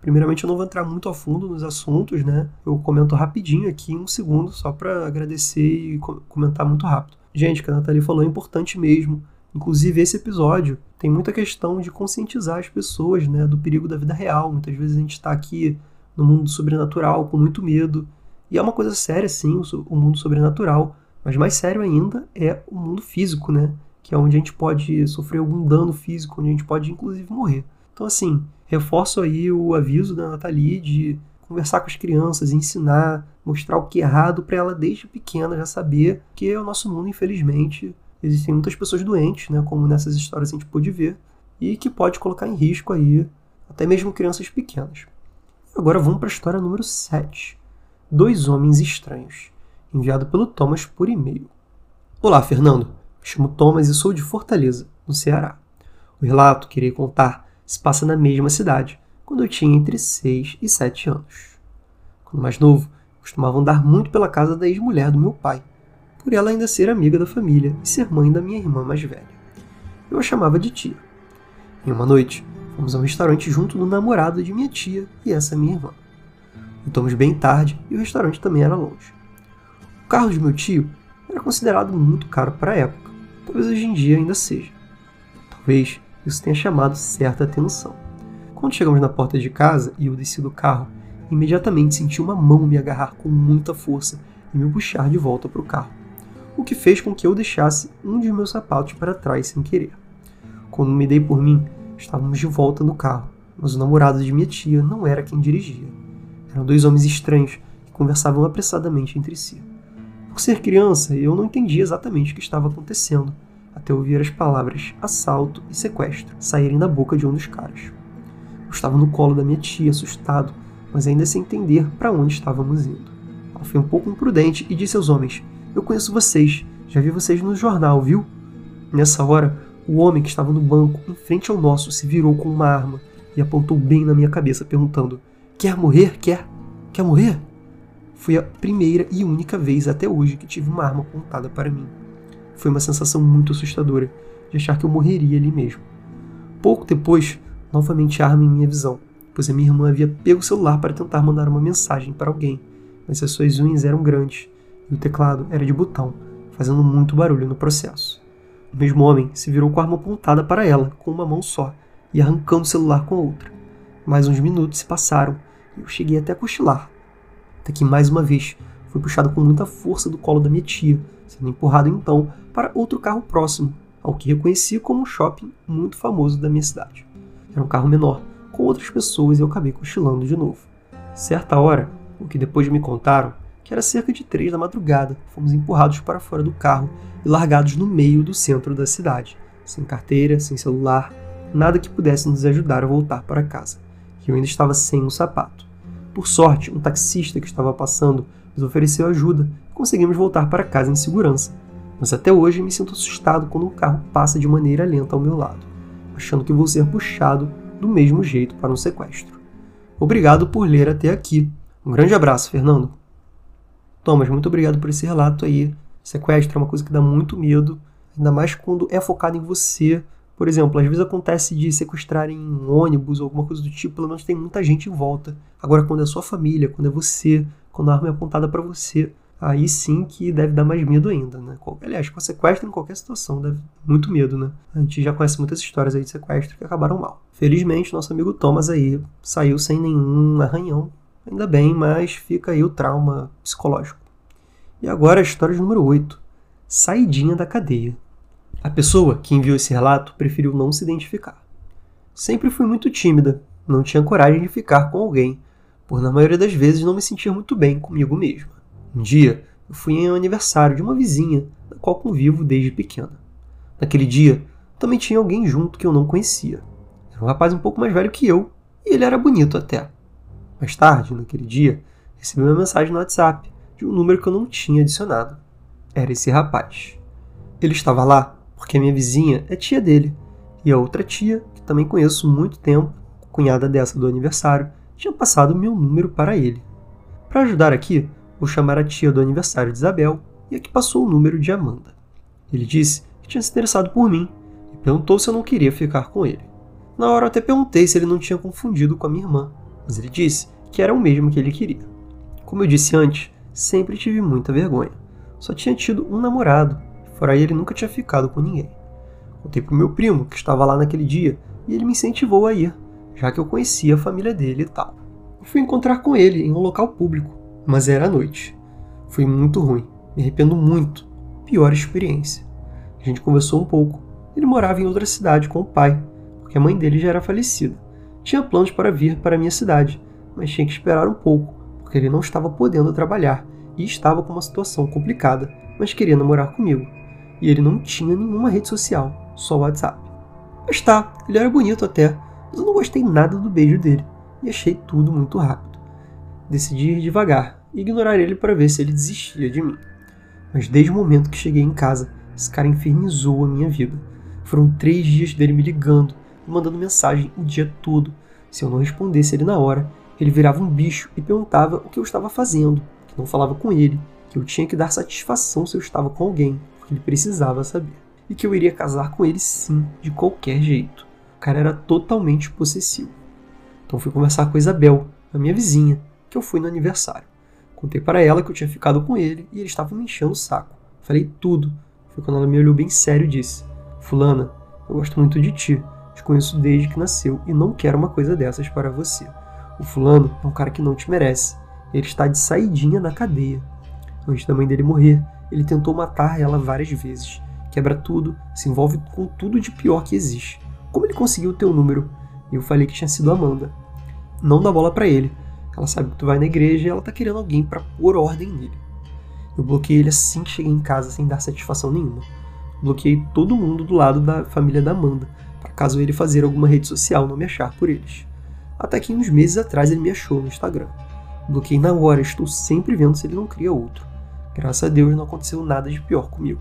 Primeiramente, eu não vou entrar muito a fundo nos assuntos, né? Eu comento rapidinho aqui, um segundo, só para agradecer e comentar muito rápido. Gente, o que a Nathalie falou é importante mesmo. Inclusive, esse episódio tem muita questão de conscientizar as pessoas né, do perigo da vida real. Muitas vezes a gente está aqui no mundo sobrenatural com muito medo. E é uma coisa séria, sim, o mundo sobrenatural. Mas mais sério ainda é o mundo físico, né? Que é onde a gente pode sofrer algum dano físico, onde a gente pode inclusive morrer. Então, assim, reforço aí o aviso da Nathalie de conversar com as crianças, ensinar, mostrar o que é errado para ela desde pequena já saber que o nosso mundo, infelizmente, existem muitas pessoas doentes, né, como nessas histórias a gente pôde ver, e que pode colocar em risco aí até mesmo crianças pequenas. Agora vamos para a história número 7. Dois homens estranhos, enviado pelo Thomas por e-mail. Olá, Fernando. Me chamo Thomas e sou de Fortaleza, no Ceará. O relato que irei contar se passa na mesma cidade, quando eu tinha entre 6 e 7 anos. Quando mais novo, costumava andar muito pela casa da ex-mulher do meu pai, por ela ainda ser amiga da família e ser mãe da minha irmã mais velha. Eu a chamava de tia. Em uma noite, fomos a um restaurante junto do namorado de minha tia e essa minha irmã. Voltamos bem tarde e o restaurante também era longe. O carro de meu tio era considerado muito caro para a época, talvez hoje em dia ainda seja. Talvez isso tenha chamado certa atenção. Quando chegamos na porta de casa e eu desci do carro, imediatamente senti uma mão me agarrar com muita força e me puxar de volta para o carro, o que fez com que eu deixasse um de meus sapatos para trás sem querer. Quando me dei por mim, estávamos de volta no carro, mas o namorado de minha tia não era quem dirigia. Eram dois homens estranhos que conversavam apressadamente entre si. Por ser criança, eu não entendia exatamente o que estava acontecendo, até ouvir as palavras assalto e sequestro saírem da boca de um dos caras. Eu estava no colo da minha tia, assustado, mas ainda sem entender para onde estávamos indo. Ela foi um pouco imprudente e disse aos homens: Eu conheço vocês, já vi vocês no jornal, viu? Nessa hora, O homem que estava no banco, em frente ao nosso, se virou com uma arma e apontou bem na minha cabeça, perguntando: Quer morrer? Quer? Quer morrer? Foi a primeira e única vez até hoje que tive uma arma apontada para mim. Foi uma sensação muito assustadora de achar que eu morreria ali mesmo. Pouco depois, novamente a arma em minha visão, pois a minha irmã havia pego o celular para tentar mandar uma mensagem para alguém, mas as suas unhas eram grandes e o teclado era de botão, fazendo muito barulho no processo. O mesmo homem se virou com a arma apontada para ela, com uma mão só, e arrancando o celular com a outra. Mais uns minutos se passaram e eu cheguei até a cochilar. Até que mais uma vez fui puxado com muita força do colo da minha tia, sendo empurrado então para outro carro próximo, ao que reconheci como um shopping muito famoso da minha cidade. Era um carro menor, com outras pessoas e eu acabei cochilando de novo. Certa hora, o que depois me contaram, que era cerca de três da madrugada, fomos empurrados para fora do carro e largados no meio do centro da cidade, sem carteira, sem celular, nada que pudesse nos ajudar a voltar para casa. E eu ainda estava sem um sapato. Por sorte, um taxista que estava passando nos ofereceu ajuda e conseguimos voltar para casa em segurança, mas até hoje me sinto assustado quando um carro passa de maneira lenta ao meu lado, achando que vou ser puxado do mesmo jeito para um sequestro. Obrigado por ler até aqui. Um grande abraço, Fernando. Thomas, muito obrigado por esse relato aí. Sequestro é uma coisa que dá muito medo, ainda mais quando é focado em você. Por exemplo, às vezes acontece de sequestrarem um ônibus ou alguma coisa do tipo, pelo menos tem muita gente em volta. Agora, quando é sua família, quando é você, quando a arma é apontada para você, aí sim que deve dar mais medo ainda, né? Aliás, com sequestro em qualquer situação deve muito medo, né? A gente já conhece muitas histórias aí de sequestro que acabaram mal. Felizmente, nosso amigo Thomas aí saiu sem nenhum arranhão, ainda bem, mas fica aí o trauma psicológico. E agora a história número 8. Saidinha da cadeia. A pessoa que enviou esse relato preferiu não se identificar. Sempre fui muito tímida, não tinha coragem de ficar com alguém, por na maioria das vezes não me sentir muito bem comigo mesma. Um dia, eu fui em um aniversário de uma vizinha, da qual convivo desde pequena. Naquele dia, também tinha alguém junto que eu não conhecia. Era um rapaz um pouco mais velho que eu, e ele era bonito até. Mais tarde, naquele dia, recebi uma mensagem no WhatsApp de um número que eu não tinha adicionado. Era esse rapaz. Ele estava lá porque minha vizinha é tia dele, e a outra tia, que também conheço muito tempo, cunhada dessa do aniversário, tinha passado meu número para ele. Para ajudar aqui, Vou chamar a tia do aniversário de Isabel e a que passou o número de Amanda. Ele disse que tinha se interessado por mim e perguntou se eu não queria ficar com ele. Na hora até perguntei se ele não tinha confundido com a minha irmã, mas ele disse que era o mesmo que ele queria. Como eu disse antes, sempre tive muita vergonha. Só tinha tido um namorado, fora ele nunca tinha ficado com ninguém. Contei pro meu primo, que estava lá naquele dia, e ele me incentivou a ir, já que eu conhecia a família dele e tal. Eu fui encontrar com ele em um local público, mas era à noite. Foi muito ruim, me arrependo muito. Pior experiência. A gente conversou um pouco. Ele morava em outra cidade com o pai, porque a mãe dele já era falecida. Tinha planos para vir para a minha cidade, mas tinha que esperar um pouco, porque ele não estava podendo trabalhar e estava com uma situação complicada, mas queria namorar comigo. E ele não tinha nenhuma rede social, só o WhatsApp. Mas tá, ele era bonito até, mas eu não gostei nada do beijo dele e achei tudo muito rápido. Decidi ir devagar, e ignorar ele para ver se ele desistia de mim. Mas desde o momento que cheguei em casa, esse cara infernizou a minha vida. Foram três dias dele me ligando e mandando mensagem o dia todo. Se eu não respondesse ele na hora, ele virava um bicho e perguntava o que eu estava fazendo, que não falava com ele, que eu tinha que dar satisfação se eu estava com alguém, ele precisava saber. E que eu iria casar com ele sim, de qualquer jeito. O cara era totalmente possessivo. Então fui conversar com a Isabel, a minha vizinha, que eu fui no aniversário. Contei para ela que eu tinha ficado com ele e ele estava me enchendo o saco. Falei tudo. Foi quando ela me olhou bem sério e disse: Fulana, eu gosto muito de ti. Te conheço desde que nasceu e não quero uma coisa dessas para você. O fulano é um cara que não te merece. Ele está de saidinha na cadeia. Antes da mãe dele morrer, ele tentou matar ela várias vezes. Quebra tudo, se envolve com tudo de pior que existe. Como ele conseguiu o teu número? Eu falei que tinha sido Amanda. Não dá bola para ele. Ela sabe que tu vai na igreja e ela tá querendo alguém para pôr ordem nele. Eu bloqueei ele assim que cheguei em casa sem dar satisfação nenhuma. Bloqueei todo mundo do lado da família da Amanda, para caso ele fazer alguma rede social não me achar por eles. Até que uns meses atrás ele me achou no Instagram. Bloqueei na hora, estou sempre vendo se ele não cria outro. Graças a Deus não aconteceu nada de pior comigo.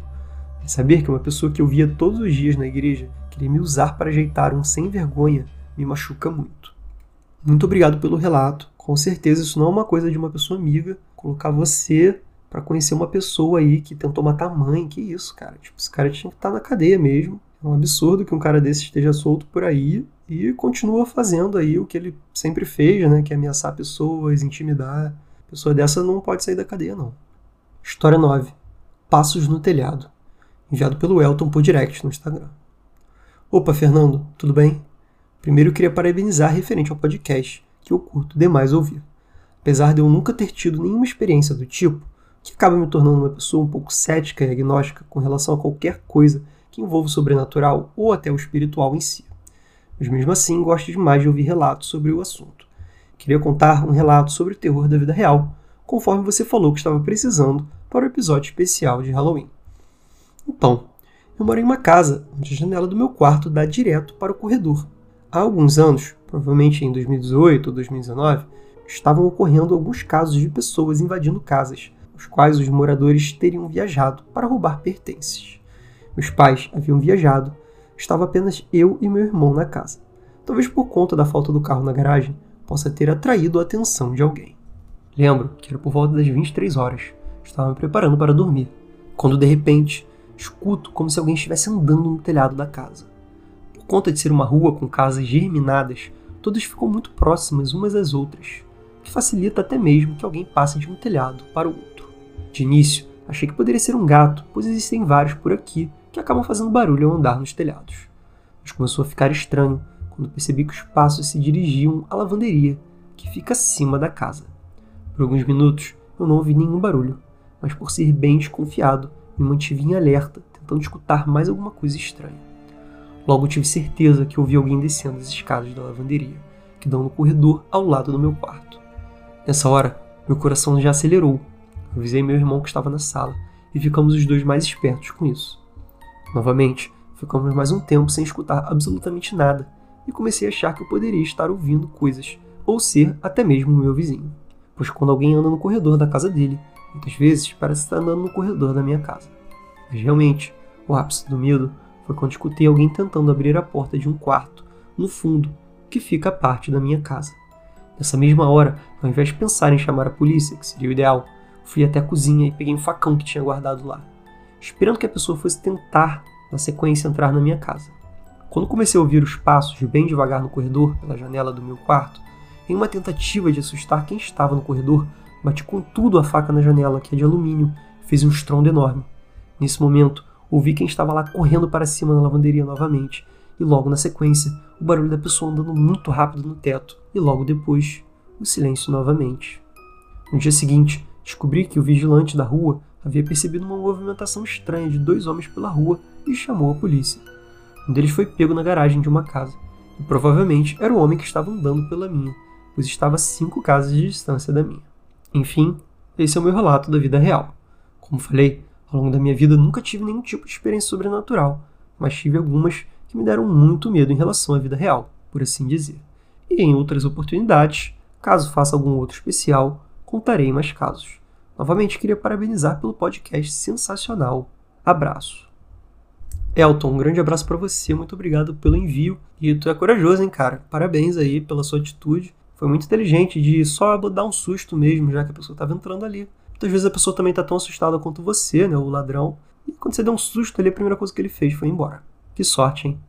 E saber que uma pessoa que eu via todos os dias na igreja queria me usar para ajeitar um sem vergonha me machuca muito. Muito obrigado pelo relato. Com certeza isso não é uma coisa de uma pessoa amiga. Colocar você para conhecer uma pessoa aí que tentou matar a mãe, que isso, cara? Tipo, esse cara tinha que estar tá na cadeia mesmo. É um absurdo que um cara desse esteja solto por aí e continua fazendo aí o que ele sempre fez, né? Que é ameaçar pessoas, intimidar. Pessoa dessa não pode sair da cadeia, não. História 9. Passos no telhado. Enviado pelo Elton por direct no Instagram. Opa, Fernando, tudo bem? Primeiro eu queria parabenizar referente ao podcast, que eu curto demais ouvir. Apesar de eu nunca ter tido nenhuma experiência do tipo, que acaba me tornando uma pessoa um pouco cética e agnóstica com relação a qualquer coisa que envolva o sobrenatural ou até o espiritual em si. Mas mesmo assim, gosto demais de ouvir relatos sobre o assunto. Queria contar um relato sobre o terror da vida real, conforme você falou que estava precisando para o episódio especial de Halloween. Então, eu moro em uma casa onde a janela do meu quarto dá direto para o corredor. Há alguns anos, provavelmente em 2018 ou 2019, estavam ocorrendo alguns casos de pessoas invadindo casas, os quais os moradores teriam viajado para roubar pertences. Meus pais haviam viajado, estava apenas eu e meu irmão na casa. Talvez por conta da falta do carro na garagem, possa ter atraído a atenção de alguém. Lembro que era por volta das 23 horas. Estava me preparando para dormir, quando de repente escuto como se alguém estivesse andando no telhado da casa. Por conta de ser uma rua com casas germinadas, todas ficam muito próximas umas às outras, o que facilita até mesmo que alguém passe de um telhado para o outro. De início, achei que poderia ser um gato, pois existem vários por aqui que acabam fazendo barulho ao andar nos telhados. Mas começou a ficar estranho quando percebi que os passos se dirigiam à lavanderia, que fica acima da casa. Por alguns minutos eu não ouvi nenhum barulho, mas por ser bem desconfiado, me mantive em alerta, tentando escutar mais alguma coisa estranha. Logo tive certeza que ouvi alguém descendo as escadas da lavanderia, que dão no corredor ao lado do meu quarto. Nessa hora, meu coração já acelerou. Avisei meu irmão que estava na sala e ficamos os dois mais espertos com isso. Novamente, ficamos mais um tempo sem escutar absolutamente nada e comecei a achar que eu poderia estar ouvindo coisas ou ser até mesmo o meu vizinho. Pois quando alguém anda no corredor da casa dele, Muitas vezes parece estar andando no corredor da minha casa. Mas realmente, o ápice do medo foi quando escutei alguém tentando abrir a porta de um quarto, no fundo, que fica a parte da minha casa. Nessa mesma hora, ao invés de pensar em chamar a polícia, que seria o ideal, fui até a cozinha e peguei um facão que tinha guardado lá, esperando que a pessoa fosse tentar, na sequência, entrar na minha casa. Quando comecei a ouvir os passos bem devagar no corredor, pela janela do meu quarto, em uma tentativa de assustar quem estava no corredor, Bati com tudo a faca na janela, que é de alumínio, fez um estrondo enorme. Nesse momento, ouvi quem estava lá correndo para cima na lavanderia novamente, e logo na sequência, o barulho da pessoa andando muito rápido no teto, e logo depois, o silêncio novamente. No dia seguinte, descobri que o vigilante da rua havia percebido uma movimentação estranha de dois homens pela rua e chamou a polícia. Um deles foi pego na garagem de uma casa, e provavelmente era o homem que estava andando pela minha, pois estava a cinco casas de distância da minha. Enfim, esse é o meu relato da vida real. Como falei, ao longo da minha vida nunca tive nenhum tipo de experiência sobrenatural, mas tive algumas que me deram muito medo em relação à vida real, por assim dizer. E em outras oportunidades, caso faça algum outro especial, contarei mais casos. Novamente queria parabenizar pelo podcast sensacional. Abraço. Elton, um grande abraço para você, muito obrigado pelo envio. E tu é corajoso, hein, cara? Parabéns aí pela sua atitude foi muito inteligente de só dar um susto mesmo, já que a pessoa estava entrando ali. Muitas vezes a pessoa também está tão assustada quanto você, né, o ladrão. E quando você deu um susto ali, a primeira coisa que ele fez foi ir embora. Que sorte, hein?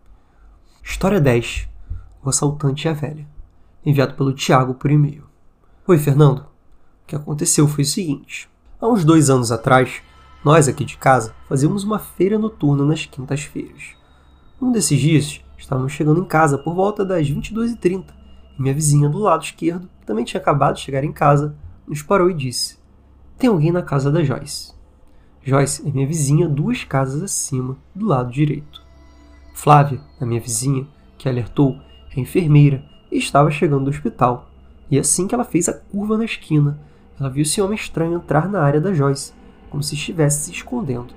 História 10. O assaltante e a velha. Enviado pelo Tiago por e-mail. Oi, Fernando. O que aconteceu foi o seguinte. Há uns dois anos atrás, nós aqui de casa fazíamos uma feira noturna nas quintas-feiras. Um desses dias, estávamos chegando em casa por volta das 22h30 minha vizinha do lado esquerdo, que também tinha acabado de chegar em casa, nos parou e disse: Tem alguém na casa da Joyce. Joyce é minha vizinha duas casas acima, do lado direito. Flávia, a minha vizinha, que alertou, é enfermeira e estava chegando do hospital. E assim que ela fez a curva na esquina, ela viu esse homem estranho entrar na área da Joyce, como se estivesse se escondendo.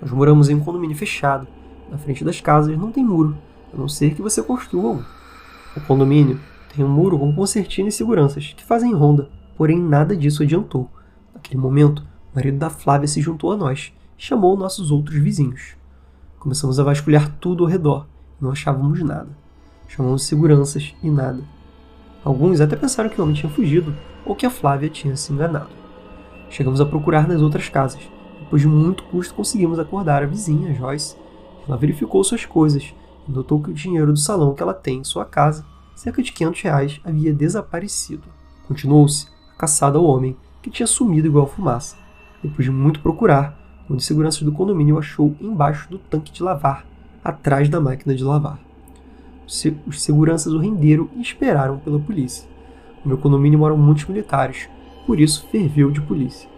Nós moramos em um condomínio fechado. Na frente das casas não tem muro, a não ser que você construa um. O condomínio tem um muro com concertina e seguranças, que fazem ronda, porém nada disso adiantou. Naquele momento, o marido da Flávia se juntou a nós, chamou nossos outros vizinhos. Começamos a vasculhar tudo ao redor, não achávamos nada. Chamamos seguranças e nada. Alguns até pensaram que o homem tinha fugido ou que a Flávia tinha se enganado. Chegamos a procurar nas outras casas. Depois de muito custo, conseguimos acordar a vizinha, Joyce. Ela verificou suas coisas e notou que o dinheiro do salão que ela tem em sua casa, cerca de 500 reais, havia desaparecido. Continuou-se a caçada ao homem, que tinha sumido igual fumaça. Depois de muito procurar, um de seguranças do condomínio achou embaixo do tanque de lavar, atrás da máquina de lavar. Os seguranças o renderam e esperaram pela polícia. No meu condomínio moram muitos militares, por isso ferveu de polícia.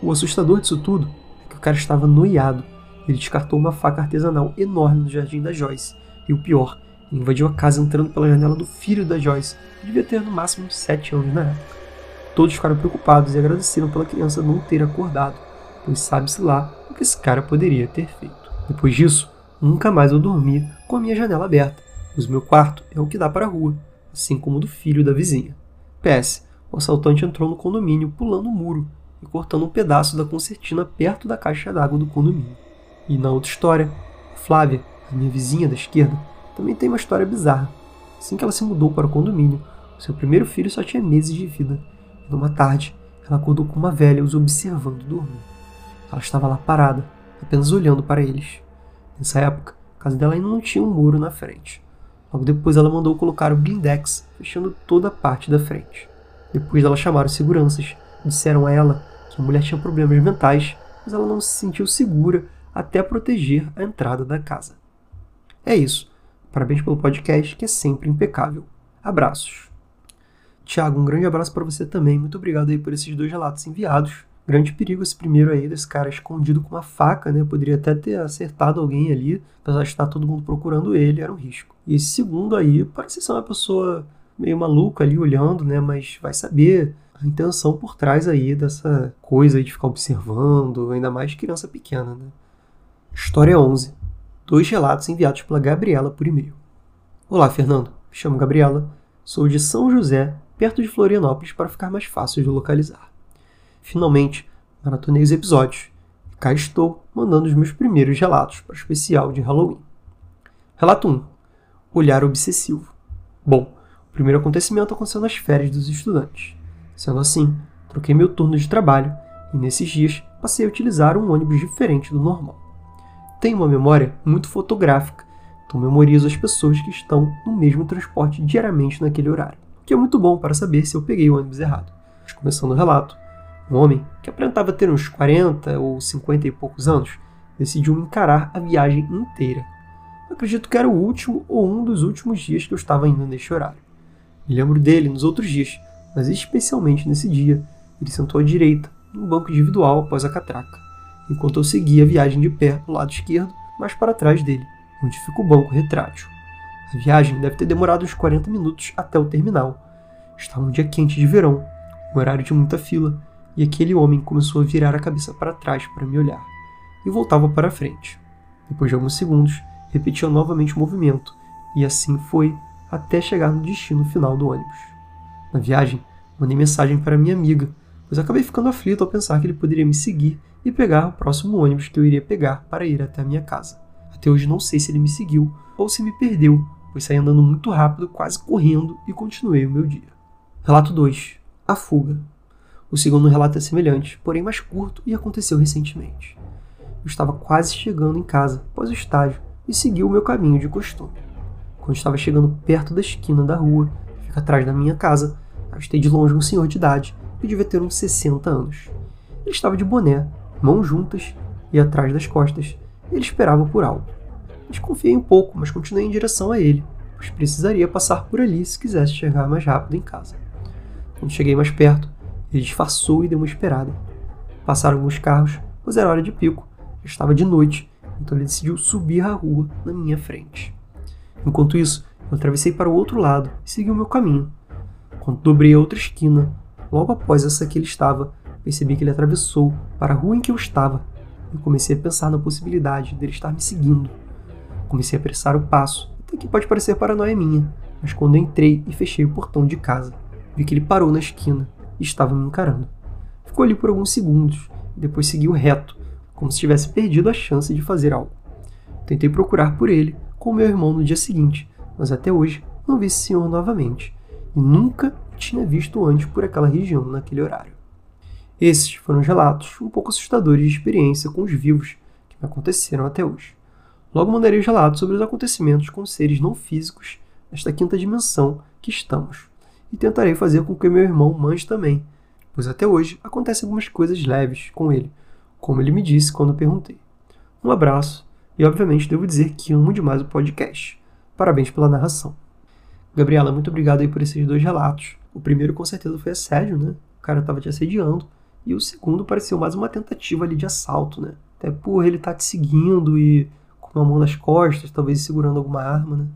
O assustador disso tudo é que o cara estava noiado. Ele descartou uma faca artesanal enorme no jardim da Joyce. E o pior, invadiu a casa entrando pela janela do filho da Joyce, que devia ter no máximo 7 anos na época. Todos ficaram preocupados e agradeceram pela criança não ter acordado, pois sabe-se lá o que esse cara poderia ter feito. Depois disso, nunca mais eu dormi com a minha janela aberta, pois meu quarto é o que dá para a rua, assim como o do filho da vizinha. PS, o assaltante entrou no condomínio pulando o muro e cortando um pedaço da concertina perto da caixa d'água do condomínio. E na outra história, Flávia, a minha vizinha da esquerda, também tem uma história bizarra. Assim que ela se mudou para o condomínio, seu primeiro filho só tinha meses de vida. E numa tarde, ela acordou com uma velha os observando dormir. Ela estava lá parada, apenas olhando para eles. Nessa época, a casa dela ainda não tinha um muro na frente. Logo depois, ela mandou colocar o blindex, fechando toda a parte da frente. Depois dela chamar os seguranças, disseram a ela que a mulher tinha problemas mentais, mas ela não se sentiu segura até proteger a entrada da casa. É isso. Parabéns pelo podcast, que é sempre impecável. Abraços. Tiago, um grande abraço para você também. Muito obrigado aí por esses dois relatos enviados. Grande perigo esse primeiro aí, desse cara escondido com uma faca, né? Poderia até ter acertado alguém ali, apesar de estar todo mundo procurando ele, era um risco. E esse segundo aí parece ser uma pessoa meio maluca ali olhando, né? Mas vai saber a intenção por trás aí dessa coisa aí de ficar observando, ainda mais criança pequena, né? História 11. Dois relatos enviados pela Gabriela por e-mail. Olá, Fernando. Me chamo Gabriela. Sou de São José, perto de Florianópolis, para ficar mais fácil de localizar. Finalmente, maratonei os episódios. E cá estou, mandando os meus primeiros relatos para o especial de Halloween. Relato 1. Olhar obsessivo. Bom, primeiro acontecimento aconteceu nas férias dos estudantes. Sendo assim, troquei meu turno de trabalho e nesses dias passei a utilizar um ônibus diferente do normal. Tenho uma memória muito fotográfica, então memorizo as pessoas que estão no mesmo transporte diariamente naquele horário, o que é muito bom para saber se eu peguei o ônibus errado. Mas começando o relato, um homem que aparentava ter uns 40 ou 50 e poucos anos decidiu encarar a viagem inteira. acredito que era o último ou um dos últimos dias que eu estava indo neste horário. Me lembro dele nos outros dias, mas especialmente nesse dia, ele sentou à direita, no banco individual após a catraca, enquanto eu seguia a viagem de pé no lado esquerdo, mais para trás dele, onde fica o banco retrátil. A viagem deve ter demorado uns 40 minutos até o terminal. Estava um dia quente de verão, um horário de muita fila, e aquele homem começou a virar a cabeça para trás para me olhar, e voltava para frente. Depois de alguns segundos, repetia novamente o movimento, e assim foi até chegar no destino final do ônibus. Na viagem, mandei mensagem para minha amiga, pois acabei ficando aflito ao pensar que ele poderia me seguir e pegar o próximo ônibus que eu iria pegar para ir até a minha casa. Até hoje não sei se ele me seguiu ou se me perdeu, pois saí andando muito rápido, quase correndo, e continuei o meu dia. Relato 2. A fuga. O segundo relato é semelhante, porém mais curto e aconteceu recentemente. Eu estava quase chegando em casa após o estágio e segui o meu caminho de costume. Quando estava chegando perto da esquina da rua, que fica atrás da minha casa, avistei de longe um senhor de idade que devia ter uns 60 anos. Ele estava de boné, mãos juntas e atrás das costas. Ele esperava por algo. Desconfiei um pouco, mas continuei em direção a ele, pois precisaria passar por ali se quisesse chegar mais rápido em casa. Quando cheguei mais perto, ele disfarçou e deu uma esperada. Passaram alguns carros, pois era hora de pico. Já estava de noite, então ele decidiu subir a rua na minha frente. Enquanto isso, eu atravessei para o outro lado e segui o meu caminho. Quando dobrei a outra esquina, logo após essa que ele estava, percebi que ele atravessou para a rua em que eu estava e comecei a pensar na possibilidade dele estar me seguindo. Comecei a apressar o passo, até que pode parecer paranoia minha, mas quando entrei e fechei o portão de casa, vi que ele parou na esquina e estava me encarando. Ficou ali por alguns segundos e depois seguiu reto, como se tivesse perdido a chance de fazer algo. Tentei procurar por ele com meu irmão no dia seguinte, mas até hoje não vi esse senhor novamente e nunca tinha visto antes por aquela região naquele horário. Esses foram os relatos um pouco assustadores de experiência com os vivos que me aconteceram até hoje. Logo mandarei os relatos sobre os acontecimentos com seres não físicos nesta quinta dimensão que estamos, e tentarei fazer com que meu irmão mande também, pois até hoje acontecem algumas coisas leves com ele, como ele me disse quando perguntei. Um abraço, e obviamente devo dizer que amo demais o podcast. Parabéns pela narração. Gabriela, muito obrigado aí por esses dois relatos. O primeiro com certeza foi assédio, né? O cara estava te assediando. E o segundo pareceu mais uma tentativa ali de assalto, né? Até por ele estar tá te seguindo e com uma mão nas costas, talvez segurando alguma arma, né?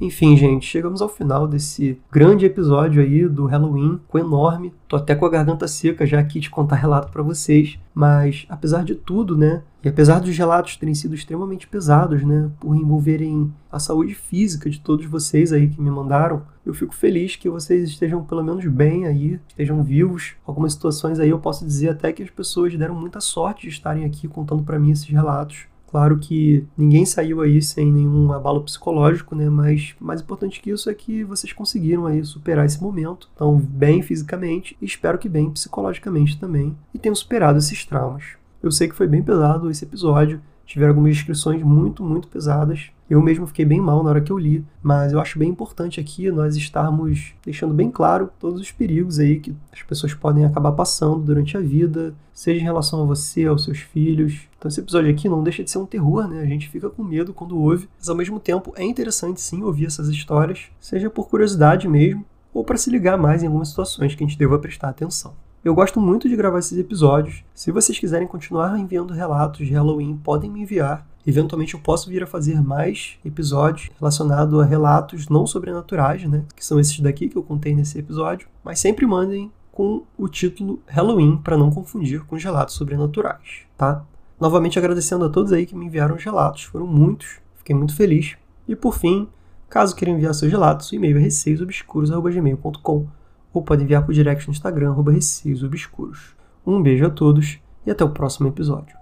Enfim, gente, chegamos ao final desse grande episódio aí do Halloween, com enorme. Tô até com a garganta seca já aqui de contar relato para vocês, mas apesar de tudo, né, e apesar dos relatos terem sido extremamente pesados, né, por envolverem a saúde física de todos vocês aí que me mandaram, eu fico feliz que vocês estejam pelo menos bem aí, estejam vivos. Algumas situações aí eu posso dizer até que as pessoas deram muita sorte de estarem aqui contando para mim esses relatos. Claro que ninguém saiu aí sem nenhum abalo psicológico, né? Mas mais importante que isso é que vocês conseguiram aí superar esse momento. Estão bem fisicamente e espero que bem psicologicamente também. E tenham superado esses traumas. Eu sei que foi bem pesado esse episódio tiveram algumas descrições muito, muito pesadas. Eu mesmo fiquei bem mal na hora que eu li, mas eu acho bem importante aqui nós estarmos deixando bem claro todos os perigos aí que as pessoas podem acabar passando durante a vida, seja em relação a você, aos seus filhos. Então esse episódio aqui não deixa de ser um terror, né? A gente fica com medo quando ouve, mas ao mesmo tempo é interessante sim ouvir essas histórias, seja por curiosidade mesmo, ou para se ligar mais em algumas situações que a gente deva prestar atenção. Eu gosto muito de gravar esses episódios. Se vocês quiserem continuar enviando relatos de Halloween, podem me enviar. Eventualmente eu posso vir a fazer mais episódios relacionados a relatos não sobrenaturais, né? Que são esses daqui que eu contei nesse episódio. Mas sempre mandem com o título Halloween para não confundir com os relatos sobrenaturais, tá? Novamente agradecendo a todos aí que me enviaram os relatos, foram muitos, fiquei muito feliz. E por fim, caso queiram enviar seus relatos, o e-mail é receiosobscuros.gmail.com ou pode enviar por direct no Instagram, arroba Receios Obscuros. Um beijo a todos e até o próximo episódio.